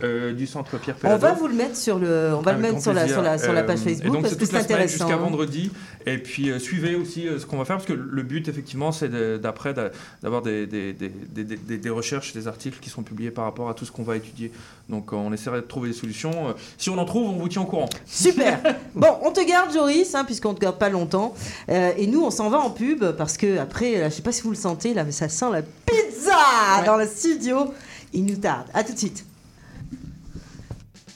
euh, du centre Pierre On Pellado. va vous le mettre sur le, on va le Avec mettre sur la, sur la, sur la page Euh, et Facebook donc parce que c'est intéressant. jusqu'à vendredi. Et puis euh, suivez aussi euh, ce qu'on va faire parce que le but effectivement c'est d'après d'a- d'avoir des, des, des, des, recherches, des articles qui sont publiés par rapport à tout ce qu'on va étudier. Donc on essaiera de trouver des solutions. Si on en trouve, on vous tient au courant. Super. Bon, on te garde, Joris, hein, puisqu'on te garde pas longtemps. Et nous, on s'en va en pub parce que après, là, je sais pas si vous le sentez là, mais ça sent la pizza dans le studio. Il nous tarde. À tout de suite.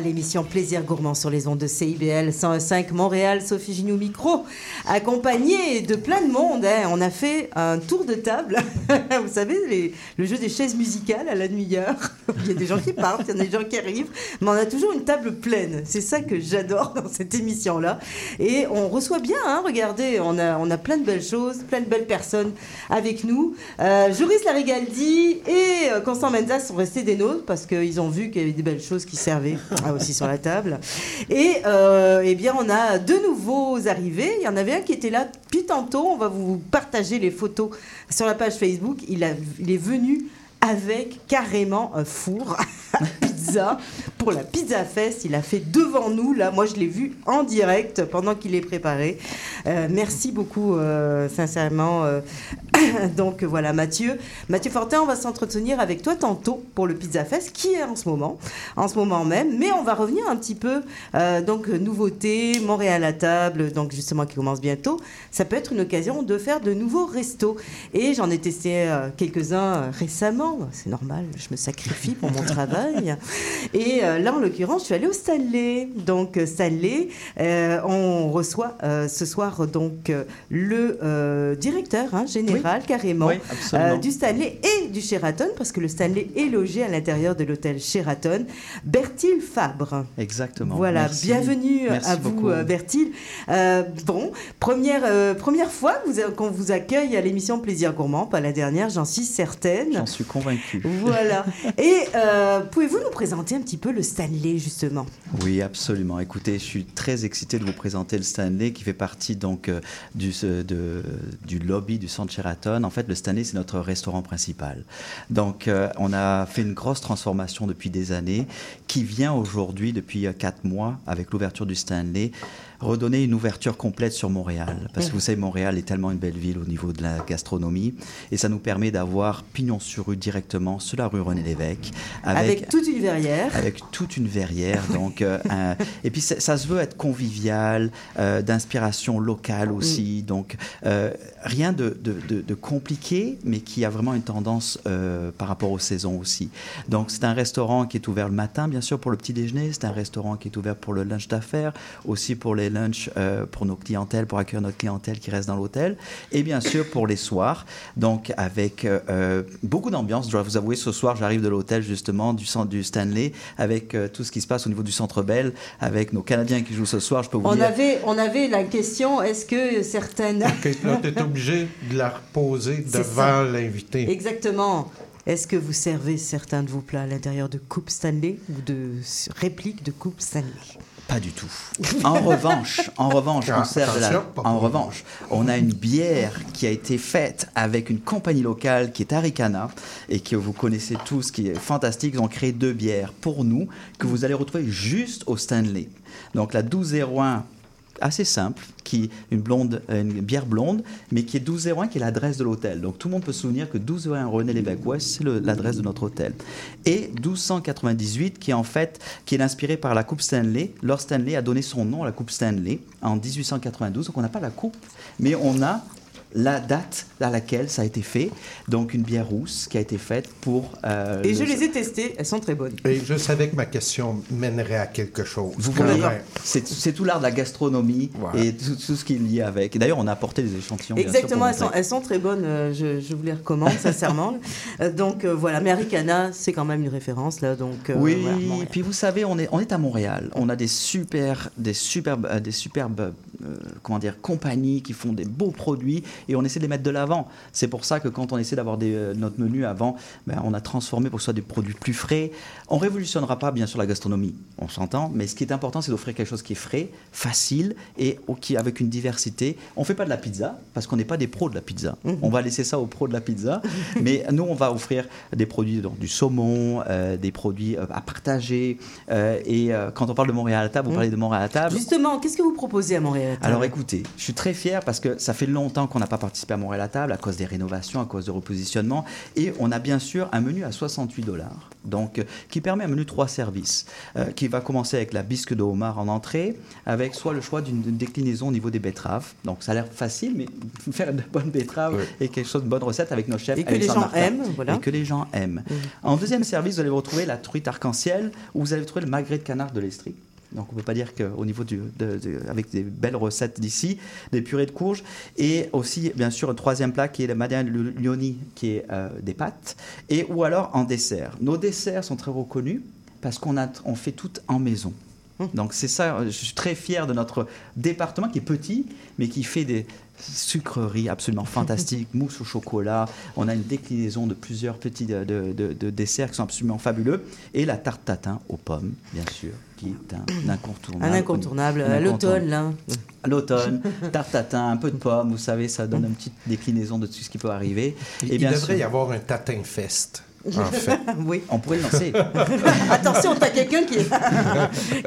L'émission Plaisir Gourmand sur les ondes de CIBL 105 Montréal, Sophie Ginou Micro, accompagnée de plein de monde. hein. On a fait un tour de table. Vous savez, le jeu des chaises musicales à la demi-heure. Il y a des gens qui partent, il y a des gens qui arrivent, mais on a toujours une table pleine. C'est ça que j'adore dans cette émission-là. Et on reçoit bien, hein, regardez, on a, on a plein de belles choses, plein de belles personnes avec nous. Euh, Joris Larigaldi et euh, Constant Menza sont restés des nôtres parce qu'ils ont vu qu'il y avait des belles choses qui servaient ah, aussi sur la table. Et euh, eh bien, on a deux nouveaux arrivés. Il y en avait un qui était là depuis tantôt. On va vous partager les photos sur la page Facebook. Il, a, il est venu avec carrément un four à pizza pour la Pizza Fest. Il a fait devant nous, là. Moi, je l'ai vu en direct pendant qu'il est préparé. Euh, merci beaucoup, euh, sincèrement. euh. Donc voilà, Mathieu. Mathieu Fortin, on va s'entretenir avec toi tantôt pour le Pizza Fest, qui est en ce moment, en ce moment même. Mais on va revenir un petit peu, donc nouveauté, Montréal à table, donc justement qui commence bientôt. Ça peut être une occasion de faire de nouveaux restos. Et j'en ai testé quelques-uns récemment. C'est normal, je me sacrifie pour mon travail. Et là, en l'occurrence, je suis allée au Stanley. Donc euh, Stanley, euh, on reçoit euh, ce soir donc euh, le euh, directeur hein, général carrément Oui, euh, du Stanley et du Sheraton, parce que le Stanley est logé à l'intérieur de l'hôtel Sheraton. Bertil Fabre. Exactement. Voilà, Merci. bienvenue Merci à vous, beaucoup. euh, Bertil. Euh, bon, première, euh, première fois qu'on vous accueille à l'émission Plaisir Gourmand, pas la dernière, j'en suis certaine. J'en suis convaincu. Voilà. Et euh, pouvez-vous nous présenter un petit peu le Stanley, justement Oui, absolument. Écoutez, je suis très excité de vous présenter le Stanley qui fait partie donc euh, du, du lobby du centre Sheraton. En fait, le Stanley, c'est notre restaurant principal. Donc, euh, on a fait une grosse transformation depuis des années qui vient aujourd'hui, depuis euh, quatre mois, avec l'ouverture du Stanley, redonner une ouverture complète sur Montréal. Parce que vous savez, Montréal est tellement une belle ville au niveau de la gastronomie et ça nous permet d'avoir pignon sur rue directement sur la rue René Lévesque. Avec, toute une verrière. Avec toute une verrière. Donc, euh, un- et puis ça, ça se veut être convivial, euh, d'inspiration locale aussi. Donc, euh, rien de, de- de- de compliqué, mais qui a vraiment une tendance euh, par rapport aux saisons aussi. Donc, c'est un restaurant qui est ouvert le matin, bien sûr, pour le petit déjeuner. C'est un restaurant qui est ouvert pour le lunch d'affaires, aussi pour les lunchs euh, pour nos clientèles, pour accueillir notre clientèle qui reste dans l'hôtel, et bien sûr pour les soirs. Donc, avec euh, euh, beaucoup d'ambiance. Je dois vous avouer, ce soir, j'arrive de l'hôtel, justement, du centre du Stanley, avec euh, tout ce qui se passe au niveau du centre Bell, avec nos Canadiens qui jouent ce soir. Je peux vous On dire. avait, on avait la question est-ce que certaines. Ok, là, tu es obligé de la reposer devant l'invité. Exactement. Est-ce que vous servez certains de vos plats à l'intérieur de coupes Stanley ou de répliques de coupes Stanley? Pas du tout. En revanche, en revanche, on sert de la- en revanche, on a une bière qui a été faite avec une compagnie locale qui est Aricana et que vous connaissez tous, qui est fantastique. Ils ont créé deux bières pour nous que vous allez retrouver juste au Stanley. Donc la 1201 assez simple, qui une blonde, euh, une bière blonde, mais qui est 1201, qui est l'adresse de l'hôtel. Donc tout le monde peut se souvenir que 1201 René Lévesque Ouest, c'est l'adresse de notre hôtel. Et 1298, qui est en fait, qui est inspiré par la Coupe Stanley. Lord Stanley a donné son nom à la Coupe Stanley en 1892. Donc on n'a pas la coupe, mais on a la date à laquelle ça a été fait. Donc une bière rousse qui a été faite pour. euh, Et le- je les ai testées, elles sont très bonnes. Et je savais que ma question mènerait à quelque chose. Vous c'est tout l'art de la gastronomie et tout, tout ce qui est lié avec. D'ailleurs, on a apporté des échantillons. bien sûr, pour Exactement, elles sont, montrer. elles sont très bonnes, euh, je, je vous les recommande sincèrement. Euh, donc euh, voilà, mais Aricana, c'est quand même une référence là. Donc, euh, oui, voilà, Montréal. puis vous savez, on est, on est à Montréal. On a des super, des superbes, euh, des superbes euh, comment dire, compagnies qui font des beaux produits et on essaie de les mettre de l'avant. C'est pour ça que quand on essaie d'avoir euh, notre menu avant, ben, on a transformé pour que ce soit des produits plus frais. On révolutionnera pas, bien sûr, la gastronomie, on s'entend, mais ce qui est important, c'est d'offrir quelque chose qui est frais, facile et qui, avec une diversité. On fait pas de la pizza parce qu'on n'est pas des pros de la pizza. On va laisser ça aux pros de la pizza, mais nous, on va offrir des produits, donc, du saumon, euh, des produits euh, à partager. euh, et quand on parle de Montréal à table, vous Mm. parlez de Montréal à table. Justement, qu'est-ce que vous proposez à Montréal table? Alors écoutez, je suis très fier parce que ça fait longtemps qu'on n'a pas participé à Montréal à table à cause des rénovations, à cause de repositionnement. Et on a bien sûr un menu à 68 dollars, donc euh, qui permet un menu trois services, euh, qui va commencer avec la bisque de homard en entrée, avec soit le choix d'une déclinaison au niveau des betteraves. Donc ça a l'air facile, mais faire de bonnes betteraves et quelque chose de bonne recette avec nos chefs. Et que les gens Martin. aiment, voilà. Et que les gens aiment. En deuxième service, vous allez retrouver la truite arc-en-ciel, où vous allez trouver le magret de canard de l'Estrie. Donc on ne peut pas dire qu'au niveau du, avec des belles recettes d'ici, des purées de courge, et aussi bien sûr un troisième plat qui est le madeleine lioni, qui est euh, des pâtes, et ou alors en dessert. Nos desserts sont très reconnus parce qu'on on fait tout en maison. Donc c'est ça, euh, je suis très fier de notre département qui est petit, mais qui fait des sucreries absolument fantastiques, mousse au chocolat. On a une déclinaison de plusieurs petits de, de- de- de desserts qui sont absolument fabuleux. Et la tarte tatin aux pommes, bien sûr, qui est un incontournable. Un incontournable, Un à l'automne, là. À l'automne, tarte tatin, un peu de pommes, vous savez, ça donne une petite déclinaison de tout ce qui peut arriver. Il, bien devrait sûr- y avoir un tatin fest. Fait. oui. On pourrait le lancer. Attention, t'as quelqu'un qui est.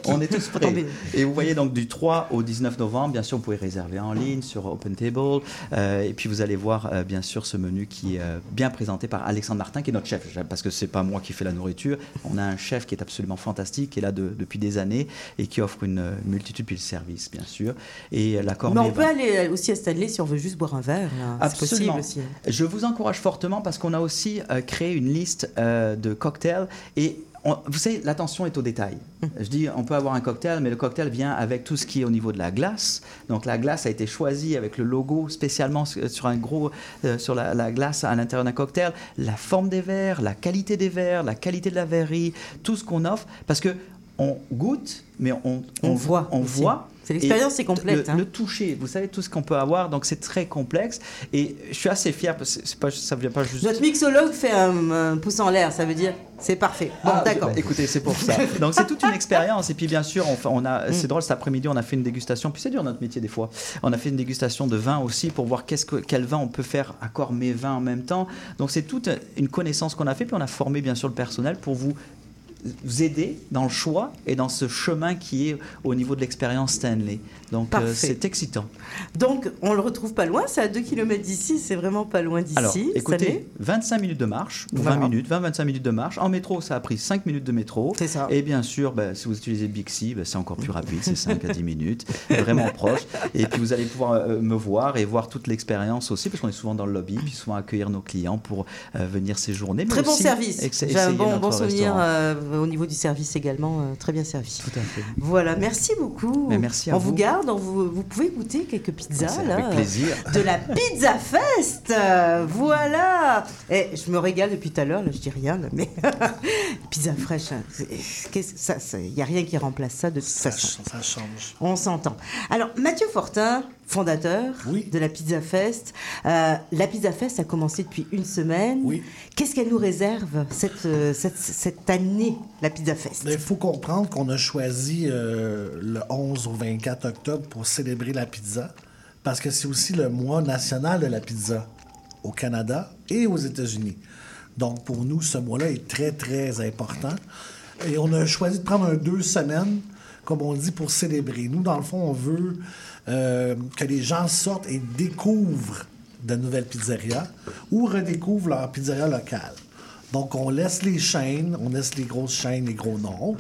On est tous prêts. Et vous voyez donc du 3 au 19 novembre, bien sûr, vous pouvez réserver en ligne sur Open Table. Euh, et puis vous allez voir, euh, bien sûr, ce menu qui est euh, bien présenté par Alexandre Martin, qui est notre chef. Parce que c'est pas moi qui fais la nourriture. On a un chef qui est absolument fantastique, qui est là de- depuis des années et qui offre une euh, multitude, puis le service, bien sûr. Et l'accord Mais on peut aller aussi à Stanley si on veut juste boire un verre. là. C'est possible Absolument. aussi. Je vous encourage fortement parce qu'on a aussi créé une liste euh, de cocktails et on- vous savez, l'attention est au détail. Je dis, on peut avoir un cocktail, mais le cocktail vient avec tout ce qui est au niveau de la glace. Donc la glace a été choisie avec le logo spécialement sur un gros, euh, sur la, la glace à l'intérieur d'un cocktail. La forme des verres, la qualité des verres, la qualité de la verrerie, tout ce qu'on offre, parce que on goûte, mais on, On voit on aussi. voit. C'est l'expérience, Et c'est complète, Le, hein. le toucher, vous savez tout ce qu'on peut avoir, donc c'est très complexe. Et je suis assez fier parce que pas, ça vient pas juste. Notre mixologue fait un, un pouce en l'air, ça veut dire c'est parfait. Bon, Ah, d'accord. bah, Écoutez, c'est pour ça. Donc c'est toute une expérience. Et puis bien sûr, on, a, Mm. c'est drôle, cet après-midi, on a fait une dégustation. Puis c'est dur notre métier des fois. On a fait une dégustation de vin aussi pour voir qu'est-ce que, quel vin on peut faire accord mes vins en même temps. Donc c'est toute une connaissance qu'on a fait. Puis on a formé bien sûr le personnel pour vous vous aider dans le choix et dans ce chemin qui est au niveau de l'expérience Stanley. Donc euh, c'est excitant. Donc, on le retrouve pas loin, c'est à 2 km d'ici, c'est vraiment pas loin d'ici. Alors, Stanley. écoutez, 25 minutes de marche, ou 20 Voilà. minutes, 20-25 minutes de marche. En métro, ça a pris 5 minutes de métro. C'est ça. Et bien sûr, ben, si vous utilisez Bixi, ben, c'est encore plus rapide, c'est 5 à 10 minutes, vraiment proche. Et puis vous allez pouvoir euh, me voir et voir toute l'expérience aussi, parce qu'on est souvent dans le lobby, puis souvent accueillir nos clients pour euh, venir séjourner. Très bon aussi service. J'ai un bon, souvenir au niveau du service également, euh, très bien servi. Tout à fait. Voilà, merci beaucoup. Mais merci à on vous. vous garde, on vous, vous pouvez goûter quelques pizzas là. avec plaisir. De la Pizza Fest. euh, voilà. Et je me régale depuis tout à l'heure, je dis rien, mais pizza fraîche, hein, ça, il n'y a rien qui remplace ça de toute façon. Ça change. On s'entend. Alors, Mathieu Fortin, fondateur de la Pizza Fest. Euh, la Pizza Fest a commencé depuis une semaine. Qu'est-ce qu'elle nous réserve cette, euh, cette, cette année, la Pizza Fest? Il faut comprendre qu'on a choisi euh, le 11 au 24 octobre pour célébrer la pizza, parce que c'est aussi le mois national de la pizza au Canada et aux États-Unis. Donc pour nous, ce mois-là est très, très important. Et on a choisi de prendre un deux semaines, comme on dit, pour célébrer. Nous, dans le fond, on veut euh, que les gens sortent et découvrent de nouvelles pizzerias ou redécouvrent leur pizzeria locale. Donc, on laisse les chaînes, on laisse les grosses chaînes, les gros noms,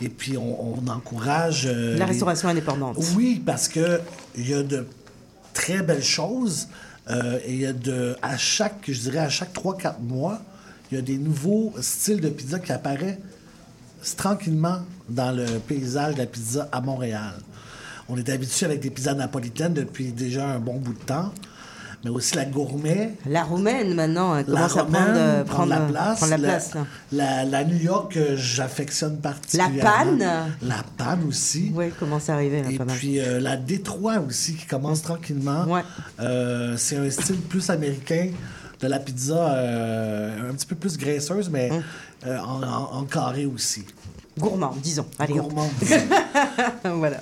et puis on, on encourage... euh, La les- restauration indépendante. Oui, parce que il y a de très belles choses, euh, et il y a de... À chaque, je dirais, à chaque 3-4 mois, il y a des nouveaux styles de pizza qui apparaissent tranquillement dans le paysage de la pizza à Montréal. On est habitué avec des pizzas napolitaines depuis déjà un bon bout de temps, mais aussi la gourmet. La roumaine, maintenant, elle La commence à prendre, romaine, euh, prendre la place. prendre la la, place, la- la New York que j'affectionne particulièrement. panne? La panne aussi. Oui, commence à arriver, là, Et pas mal. puis euh, la Détroit aussi qui commence tranquillement. Euh, c'est un style plus américain de la pizza, euh, un petit peu plus graisseuse, mais Hum. euh, en, en- en carré aussi. Gourmand, disons. Allez. Gourmand. voilà.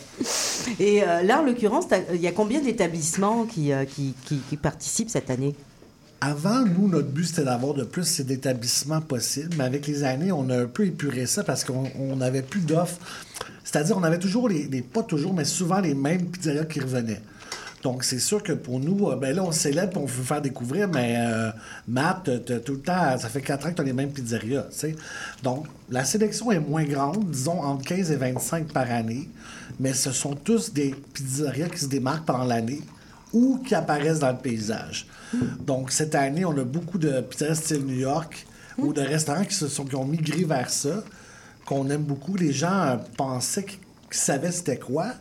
Et euh, là, en l'occurrence, il y a combien d'établissements qui, euh, qui, qui- qui participent cette année? Avant, nous, notre but, c'était d'avoir de plus d'établissements possibles. Mais avec les années, on a un peu épuré ça parce qu'on on n'avait plus d'offres. C'est-à-dire, on avait toujours les, les- pas toujours, mais souvent les mêmes pizzerias qui revenaient. Donc, c'est sûr que pour nous, euh, ben là, on célèbre, on veut faire découvrir, mais euh, Matt, t'as tout le temps, ça fait 4 ans que tu as les mêmes pizzerias, tu. Donc, la sélection est moins grande, disons entre 15 et 25 par année, mais ce sont tous des pizzerias qui se démarquent pendant l'année ou qui apparaissent dans le paysage. Donc, cette année, on a beaucoup de pizzerias style New York ou de restaurants qui, se sont, ont migré vers ça, qu'on aime beaucoup. Les gens euh, pensaient qu'ils savaient c'était quoi.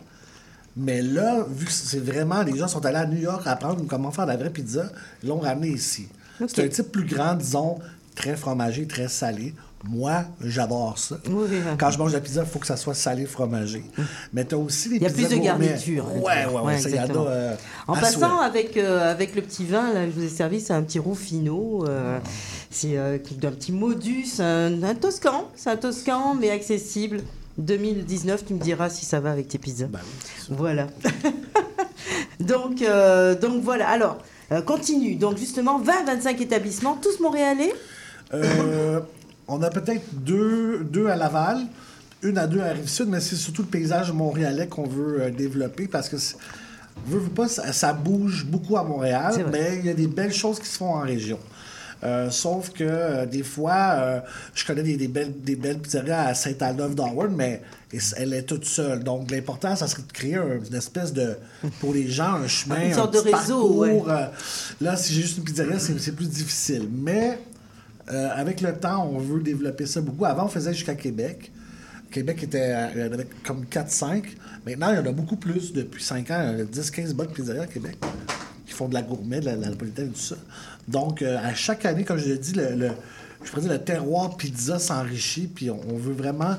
Mais là, vu que c'est vraiment, les gens sont allés à New York apprendre comment faire la vraie pizza, ils l'ont ramené ici. C'est un type plus grand, disons, très fromagé, très salé. Moi, j'adore ça. Quand je mange la pizza, il faut que ça soit salé, fromagé. Mais tu as aussi les Il y a pizzas plus de garniture. Ouais, ouais, ouais. ça, il y en a, euh, en passant avec, euh, avec le petit vin, là, je vous ai servi, c'est un petit Rufino. euh, c'est euh, un petit modus, un, un toscan. C'est un toscan, mais accessible. 2019, tu me diras si ça va avec tes pizzas. voilà. donc, euh, donc voilà. Alors, euh, continue. Donc justement, 20-25 établissements, tous montréalais? Euh, on a peut-être deux, deux à Laval, une à deux à Rive-Sud, mais c'est surtout le paysage montréalais qu'on veut euh, développer parce que, veut, veut pas, ça, ça bouge beaucoup à Montréal, mais il y a des belles choses qui se font en région. Euh, sauf que euh, des fois, euh, je connais des, des belles, des belles pizzerias à Saint-Alneuve d'Howard, mais elle est toute seule? Donc, l'important, ça serait de créer un- une espèce de, pour les gens, un chemin, Une sorte un de réseau, parcours, ouais. là, si j'ai juste une pizzeria, c'est plus difficile. Mais avec le temps, on veut développer ça beaucoup. Avant, on faisait jusqu'à Québec. Québec était avait comme 4-5. Maintenant, il y en a beaucoup plus. Depuis 5 ans, il y a 10-15 bonnes pizzerias à Québec qui font de la gourmet, de la, de la napolitaine et tout ça. Donc, euh, à chaque année, comme je l'ai dit, le, le- je pourrais dire, le terroir pizza s'enrichit. Puis on, on veut vraiment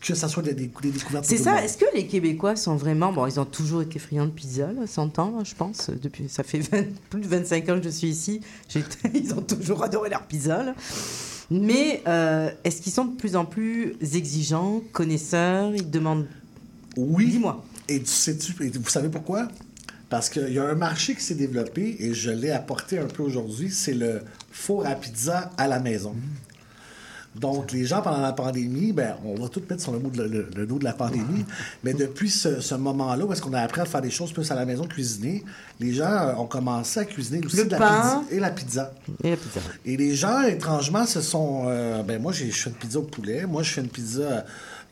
que ça soit des, des- des découvertes. C'est ça. Est-ce que les Québécois sont vraiment. Bon, ils ont toujours été friands de pizza, là, 100 ans, là, je pense. Depuis, ça fait 20 plus de 25 ans que je suis ici. Ils ont toujours adoré leur pizza. là. Mais euh, est-ce qu'ils sont de plus en plus exigeants, connaisseurs? Ils demandent. Oui. Dis-moi. Et tu sais-tu, et vous savez pourquoi? Parce qu'il y a un marché qui s'est développé et je l'ai apporté un peu aujourd'hui, c'est le four à pizza à la maison. Donc, les gens, pendant la pandémie, ben, on va tout mettre sur le, mot de- le- le dos de la pandémie, mais depuis ce, ce moment-là, où est-ce qu'on a appris à faire des choses plus à la maison, cuisiner, les gens euh, ont commencé à cuisiner aussi Le de la pizza et la pizza. Et la pizza. Et les gens, étrangement, se sont... euh, ben moi, je fais une pizza au poulet. Moi, je fais une pizza euh,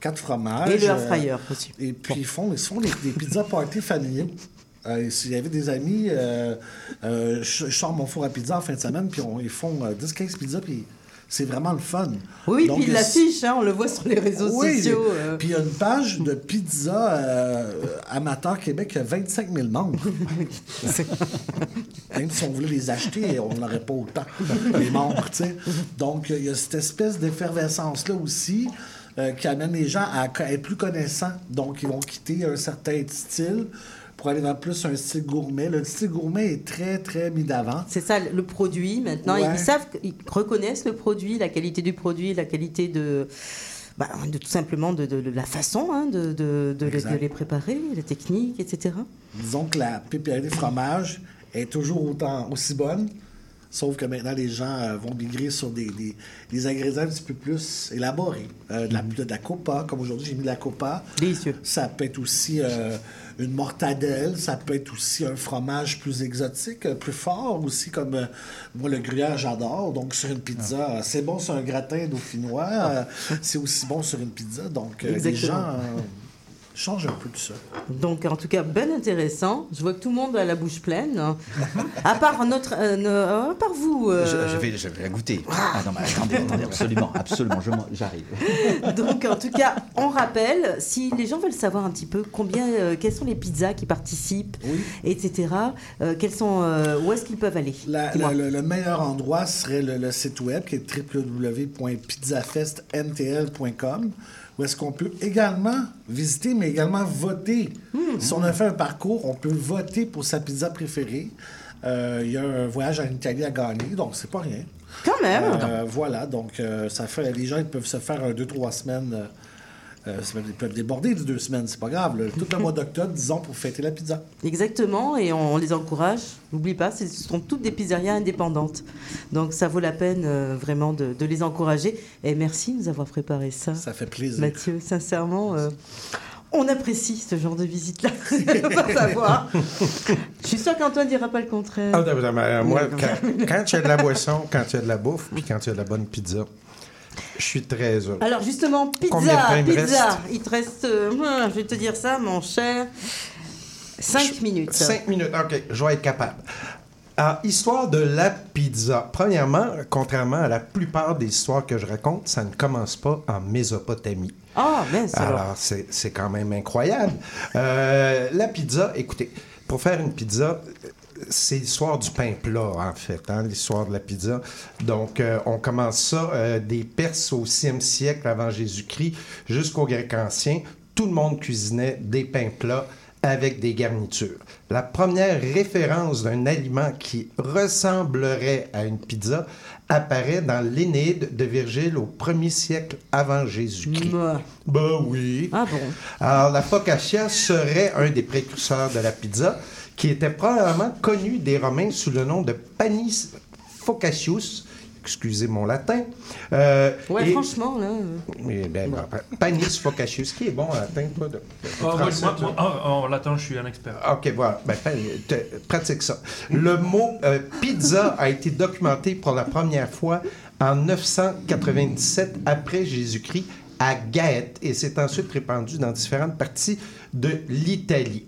quatre fromages. Et le air euh, fryer aussi. Et puis, ils font, ils font des, des pizzas party familiaux. Euh, S'il y avait des amis, euh, euh, je, je sors mon four à pizza en fin de semaine, puis on- ils font euh, 10-15 pizzas, puis c'est vraiment le fun. Oui, Donc, puis ils l'affichent, hein, on le voit sur les réseaux oui, sociaux. euh. Puis il y a une page de pizza euh, amateur Québec qui a 25 000 membres. Même si on voulait les acheter, on n'aurait pas autant, les membres, tu sais. Donc, il y a cette espèce d'effervescence-là aussi euh, qui amène les gens à être plus connaissants. Donc, ils vont quitter un certain style pour aller dans plus un style gourmet. Le style gourmet est très, très mis d'avant. C'est ça, le produit maintenant. Ouais. Ils savent, ils reconnaissent le produit, la qualité du produit, la qualité de, bah, de tout simplement de, de- de la façon hein, de, de- les, préparer, les techniques, etc. Disons que la pépinière fromage est toujours autant, aussi bonne, sauf que maintenant les gens euh, vont migrer sur des, des, des ingrédients un petit peu plus élaborés. Euh, de, la, de la copa, comme aujourd'hui j'ai mis de la copa. Délicieux. Ça peut être aussi euh, une mortadelle, ça peut être aussi un fromage plus exotique, euh, plus fort aussi, comme euh, moi le gruyère j'adore. Donc sur une pizza, euh, c'est bon sur un gratin dauphinois, euh, c'est aussi bon sur une pizza. Donc les gens changent un peu de ça. Donc, en tout cas, ben intéressant. Je vois que tout le monde a la bouche pleine. hein. à part notre, euh, no- à part vous. euh, Je, je vais, je vais la goûter. Ah non, mais attendez, attendez, absolument, absolument, j'arrive. Donc, en tout cas, on rappelle, si les gens veulent savoir un petit peu combien, euh, quelles sont les pizzas qui participent, etc., euh, quels sont, euh, où est-ce qu'ils peuvent aller? La- Dis-moi. le, le- le meilleur endroit serait le, le site web qui est www.pizzafestntl.com où est-ce qu'on peut également visiter, mais également voter. Si on a fait un parcours, on peut voter pour sa pizza préférée. Euh, Il y a un voyage en Italie à gagner, donc c'est pas rien. Quand même. Euh, voilà, donc euh, ça fait, les gens ils peuvent se faire un 2-3 semaines euh, ça peut- ils peuvent déborder de deux semaines, c'est pas grave. là. Tout le mois d'octobre, disons, pour fêter la pizza. Exactement, et on les encourage. N'oublie pas, ce sont toutes des pizzerias indépendantes. Donc ça vaut la peine euh, vraiment de, de les encourager. Et merci de nous avoir préparé ça. Ça fait plaisir. Mathieu, sincèrement, euh, on apprécie ce genre de visite-là. Va savoir. Je suis sûre qu'Antoine dira pas le contraire. Ah, non, non, mais, euh, moi, quand, quand il y a de la boisson, quand il y a de la bouffe, puis quand il y a de la bonne pizza, je suis très heureux. Alors justement, Combien de pizza, il pizza. Il te reste, euh, hum, je vais te dire ça, mon cher. 5 minutes. Cinq minutes, OK, je vais être capable. Alors, histoire de la pizza. Premièrement, contrairement à la plupart des histoires que je raconte, ça ne commence pas en Mésopotamie. Ah, mince alors. Alors, c'est c'est quand même incroyable. Euh, la pizza, écoutez, pour faire une pizza, c'est l'histoire du pain plat, en fait, hein, l'histoire de la pizza. Donc, euh, on commence ça euh, des Perses au 6e siècle avant Jésus-Christ jusqu'aux Grecs anciens. Tout le monde cuisinait des pains plats avec des garnitures. La première référence d'un aliment qui ressemblerait à une pizza apparaît dans l'Énéide de Virgile au 1er siècle avant Jésus-Christ. Ben oui. Ah bon? Alors, la focaccia serait un des précurseurs de la pizza, qui était probablement connu des Romains sous le nom de panis focaccius. Excusez mon latin. Euh, Ouais, et- franchement, là. euh, mais, ben, ben, panis focaccius, qui est bon en latin, toi? De, de Oh, moi, français, moi, toi? moi, oh, en latin, je suis un expert. OK, voilà. Ben, pratique ça. Le mot euh, pizza a été documenté pour la première fois en 997 après Jésus-Christ à Gaète et s'est ensuite répandu dans différentes parties de l'Italie.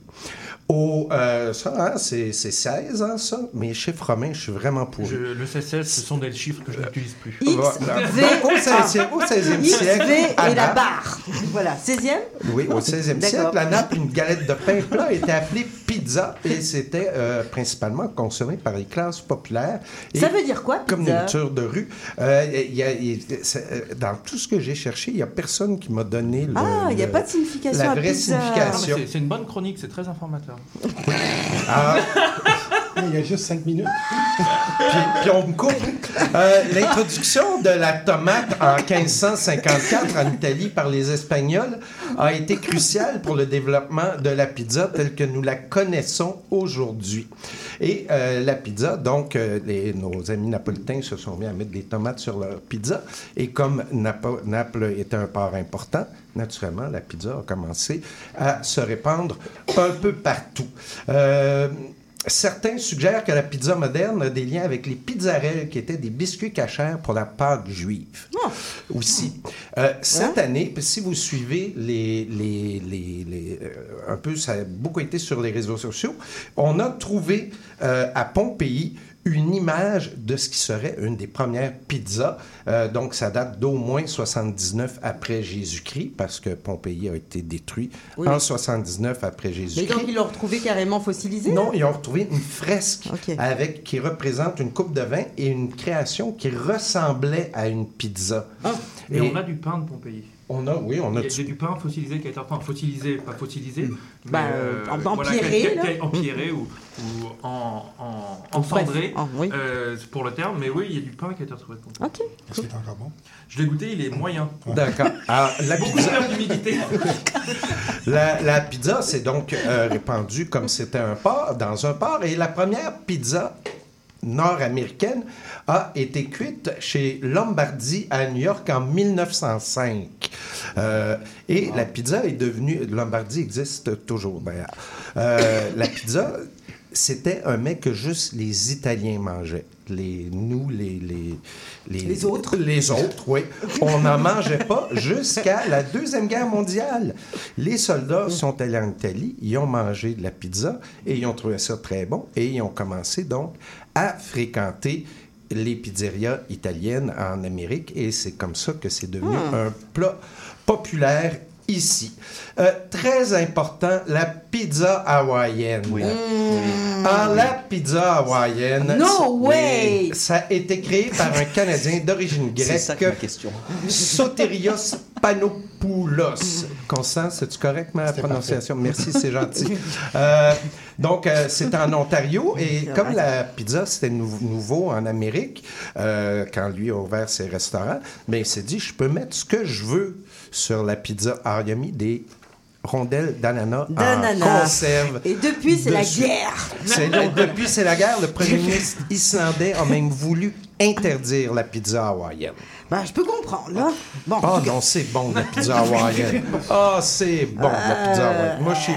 Au, euh, ça, hein, c'est c'est 16, hein, ça. Mes chiffres romains, je suis vraiment pour le CSS, ce sont des chiffres que je n'utilise plus. Voilà. V, Au 16e, au 16e X, siècle, V à et la Naples- barre. Voilà, 16e Oui, au 16e D'accord. siècle, à Naples, une galette de pain plat était appelée pizza et c'était euh, principalement consommé par les classes populaires. Et Ça veut dire quoi, Comme pizza? nourriture de rue. Euh, il y a- y euh, dans tout ce que j'ai cherché, il n'y a personne qui m'a donné le, Ah, il n'y a pas de signification la à vraie pizza. signification. C'est une bonne chronique, c'est très informateur. Ah, Il y a juste cinq minutes. puis, on me coupe. Euh, L'introduction de la tomate en 1554 en Italie par les Espagnols a été cruciale pour le développement de la pizza telle que nous la connaissons aujourd'hui. Et euh, la pizza, donc, euh, nos amis napolitains se sont mis à mettre des tomates sur leur pizza. Et comme Naples était un port important, naturellement, la pizza a commencé à se répandre un peu partout. Euh, Certains suggèrent que la pizza moderne a des liens avec les pizzarelles, qui étaient des biscuits cachers pour la Pâque juive. Aussi. Euh, cette année, si vous suivez les, les, les- les, euh, un peu, ça a beaucoup été sur les réseaux sociaux, on a trouvé euh, à Pompéi une image de ce qui serait une des premières pizzas. Euh, donc, ça date d'au moins 79 après Jésus-Christ, parce que Pompéi a été détruit Oui. en 79 après Mais Jésus-Christ. donc, ils l'ont retrouvé carrément fossilisé? Non, ils ont retrouvé une fresque avec, qui représente une coupe de vin et une création qui ressemblait à une pizza. Mais Et on a du pain de Pompéi. On a, oui, on a Il y a du- pain fossilisé qui a été enfin fossilisé, pas fossilisé, mais Bah, euh, voilà, empierré, empierré ou, ou en, en, encendré, en- oui. euh, pour le terme. Mais oui, il y a du pain qui a été retrouvé. Ok. Est-ce qu'il est encore bon? Je l'ai goûté, il est moyen. D'accord. Alors, la Beaucoup d'humidité. la, la pizza s'est donc euh, répandue comme c'était un port, dans un port. Et la première pizza nord-américaine a été cuite chez Lombardi à New York en 1905. Euh, et la pizza est devenue... Lombardi existe toujours, d'ailleurs. Euh, la pizza, c'était un mets que juste les Italiens mangeaient. Les, nous, les, les, Les autres. Les autres, oui. On n'en mangeait pas jusqu'à la Deuxième Guerre mondiale. Les soldats sont allés en Italie, ils ont mangé de la pizza et ils ont trouvé ça très bon et ils ont commencé donc à fréquenter les pizzerias italiennes en Amérique et c'est comme ça que c'est devenu un plat populaire ici. Euh, très important, la pizza hawaïenne. Ah, la pizza hawaïenne. No way! Ça a été créé par un Canadien d'origine C'est ça que ma grecque, question. Sotirios Poulos. Constance, c'est-tu correct ma prononciation? Merci, c'est gentil. Euh, donc, euh, c'est en Ontario et comme la pizza, c'était nou- nouveau en Amérique, euh, quand lui a ouvert ses restaurants, ben, il s'est dit, je peux mettre ce que je veux sur la pizza. Alors, il a mis des rondelles d'ananas en conserve. Et depuis, c'est la guerre. C'est donc, depuis, c'est la guerre. Le premier ministre islandais a même voulu interdire la pizza hawaïenne. Bah, je peux comprendre, là. Bon, Oh non, c'est bon la pizza hawaïenne. Ah, c'est bon la pizza hawaïenne. Moi, je suis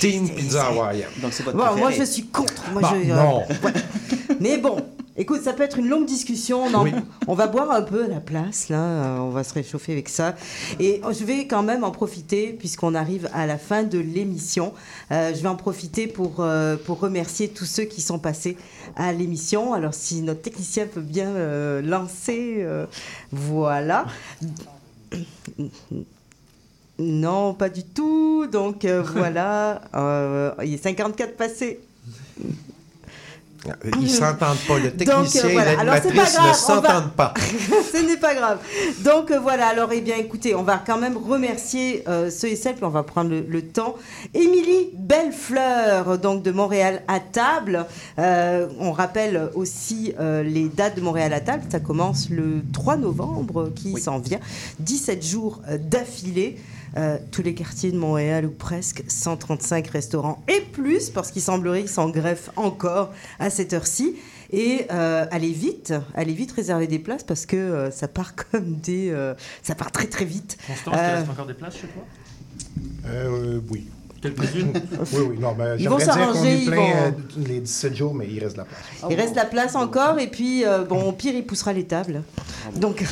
team pizza hawaïenne. Donc, c'est Bon, moi, je suis contre. Moi, Bah, je, euh, non. ouais. Mais bon, écoute, ça peut être une longue discussion. On, en- Oui. on va boire un peu à la place, là. On va se réchauffer avec ça. Et je vais quand même en profiter, puisqu'on arrive à la fin de l'émission. Euh, je vais en profiter pour, euh, pour remercier tous ceux qui sont passés à l'émission. Alors, si notre technicien peut bien euh, lancer, voilà. Non, pas du tout. Donc voilà, il est 54 passés. Ils s'entendent pas. Le Donc, technicien euh, voilà. et l'animatrice ne va- s'entendent pas. Ce n'est pas grave. Donc euh, voilà, alors eh bien écoutez, on va quand même remercier euh, ceux et celles, puis on va prendre le, le temps. Émilie Bellefleur, donc de Montréal à table. Euh, on rappelle aussi euh, les dates de Montréal à table. Ça commence le 3 novembre qui s'en vient. 17 jours d'affilée. Euh, tous les quartiers de Montréal ou presque 135 restaurants et plus parce qu'il semblerait qu'ils s'en greffent encore à cette heure-ci. Et euh, allez vite allez vite réserver des places parce que euh, ça part comme des euh, ça part très très vite. Constance, il reste encore des places chez toi? Euh, oui. Quelques-unes? Oui, oui, non, ben, Ils vont s'arranger, ils vont- les 17 jours, mais il reste de la place. il reste la place encore et puis euh, bon au pire il poussera les tables. Donc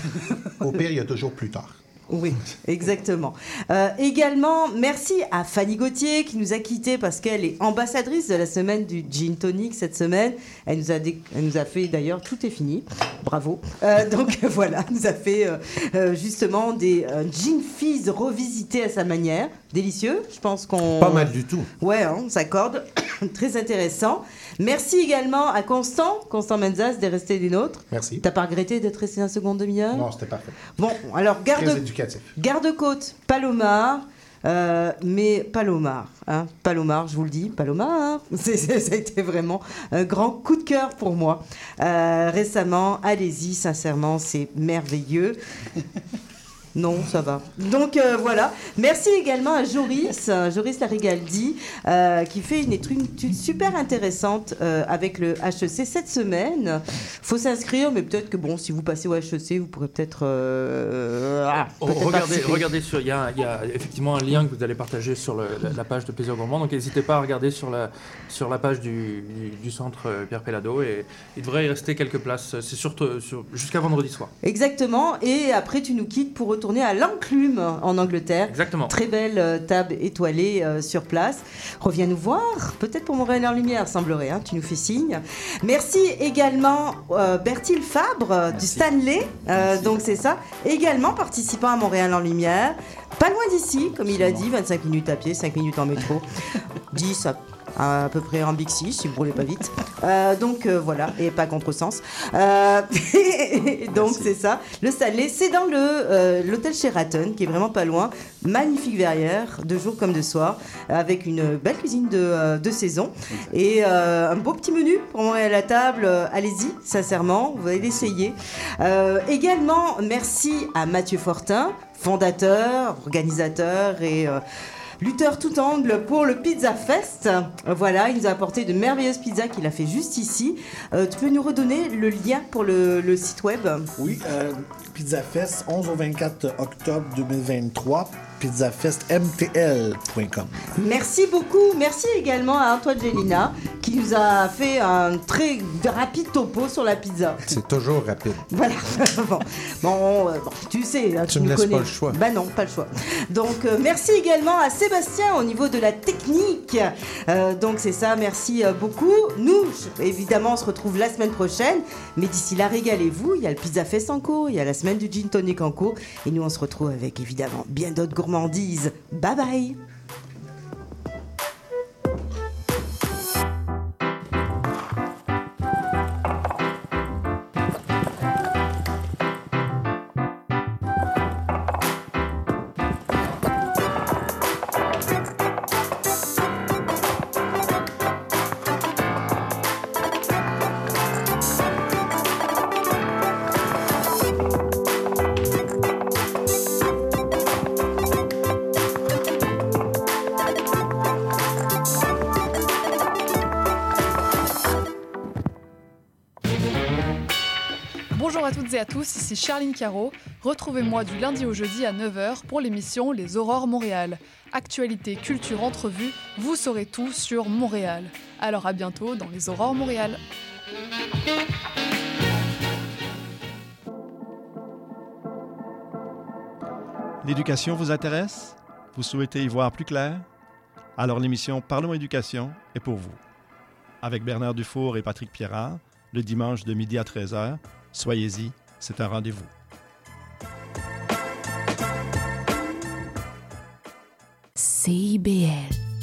Au pire, il y a toujours plus tard. Oui, exactement. Euh, également, merci à Fanny Gauthier qui nous a quittés parce qu'elle est ambassadrice de la semaine du Gin Tonic cette semaine. Elle nous a, dé- elle nous a fait d'ailleurs, tout est fini. Bravo. Euh, donc voilà, elle nous a fait euh, justement des Gin Fizz revisités à sa manière. Délicieux, je pense qu'on. Pas mal du tout. Ouais, hein, on s'accorde. Très intéressant. Merci également à Constant, Constant Menzas, d'être resté des nôtres. Merci. T'as pas regretté d'être resté un second demi-heure? Non, c'était parfait. Bon, alors garde. Garde-côte, Palomar. euh, mais Palomar, hein, Palomar, je vous le dis, Palomar, ça a été vraiment un grand coup de cœur pour moi. Euh, récemment, allez-y, sincèrement, c'est merveilleux. Non, ça va. Donc euh, voilà. Merci également à Joris, euh, Joris Larigaldi, euh, qui fait une étude super intéressante euh, avec le HEC cette semaine. faut s'inscrire, mais peut-être que bon, si vous passez au HEC, vous pourrez peut-être. ah, Oh, regardez, sur, il y a, il y a effectivement un lien que vous allez partager sur le- la, la page de Plaisir Gourmand. Donc n'hésitez pas à regarder sur la, sur la page du, du, du centre Pierre Pellado et il devrait y rester quelques places. C'est surtout sur, jusqu'à vendredi soir. Exactement. Et après, tu nous quittes pour retourner à l'Enclume en Angleterre. Exactement. Très belle euh, table étoilée euh, sur place. Reviens nous voir. Peut-être pour Montréal en Lumière, semblerait. hein, tu nous fais signe. Merci également euh, Bertil Fabre du Stanley. Donc c'est ça. Également participant à Montréal en Lumière. Pas loin d'ici, comme il a dit, 25 minutes à pied, 5 minutes en métro. 10 à à peu près en Bixi, si vous roulez pas vite. Euh, donc euh, voilà, et pas contresens. Euh, donc c'est ça. Le Stanley, c'est dans le euh, l'hôtel Sheraton, qui est vraiment pas loin. Magnifique verrière, de jour comme de soir, avec une belle cuisine de, de saison et un beau petit menu pour manger à la table. Allez-y, sincèrement, vous allez l'essayer. Également, merci à Mathieu Fortin, fondateur, organisateur et lutteur tout angle pour le Pizza Fest. Voilà, il nous a apporté de merveilleuses pizzas qu'il a fait juste ici. Euh, tu peux nous redonner le lien pour le, le site web? Oui, euh, Pizza Fest, 11 au 24 octobre 2023, pizzafestmtl.com. Merci beaucoup. Merci également à Antoine Gélina qui nous a fait un très rapide topo sur la pizza. C'est toujours rapide. Voilà. bon, bon, euh, bon, tu sais, hein, Tu tu me laisses connais. pas le choix. Bah non, pas le choix. Donc euh, merci également à Sébastien au niveau de la technique. Euh, donc c'est ça, merci beaucoup. Nous, évidemment, on se retrouve la semaine prochaine. Mais d'ici là, régalez-vous. Il y a le Pizza Fest en cours, il y a la semaine du Gin Tonic en cours. Et nous, on se retrouve avec évidemment bien d'autres gourmandises. Bye bye. Ici Charline Caro. Retrouvez-moi du lundi au jeudi à 9h pour l'émission Les Aurores Montréal. Actualité, culture, entrevue, vous saurez tout sur Montréal. Alors à bientôt dans Les Aurores Montréal. L'éducation vous intéresse? Vous souhaitez y voir plus clair? Alors l'émission Parlons éducation est pour vous. Avec Bernard Dufour et Patrick Pierrard, le dimanche de midi à 13h, soyez-y, c'est un rendez-vous. CIBL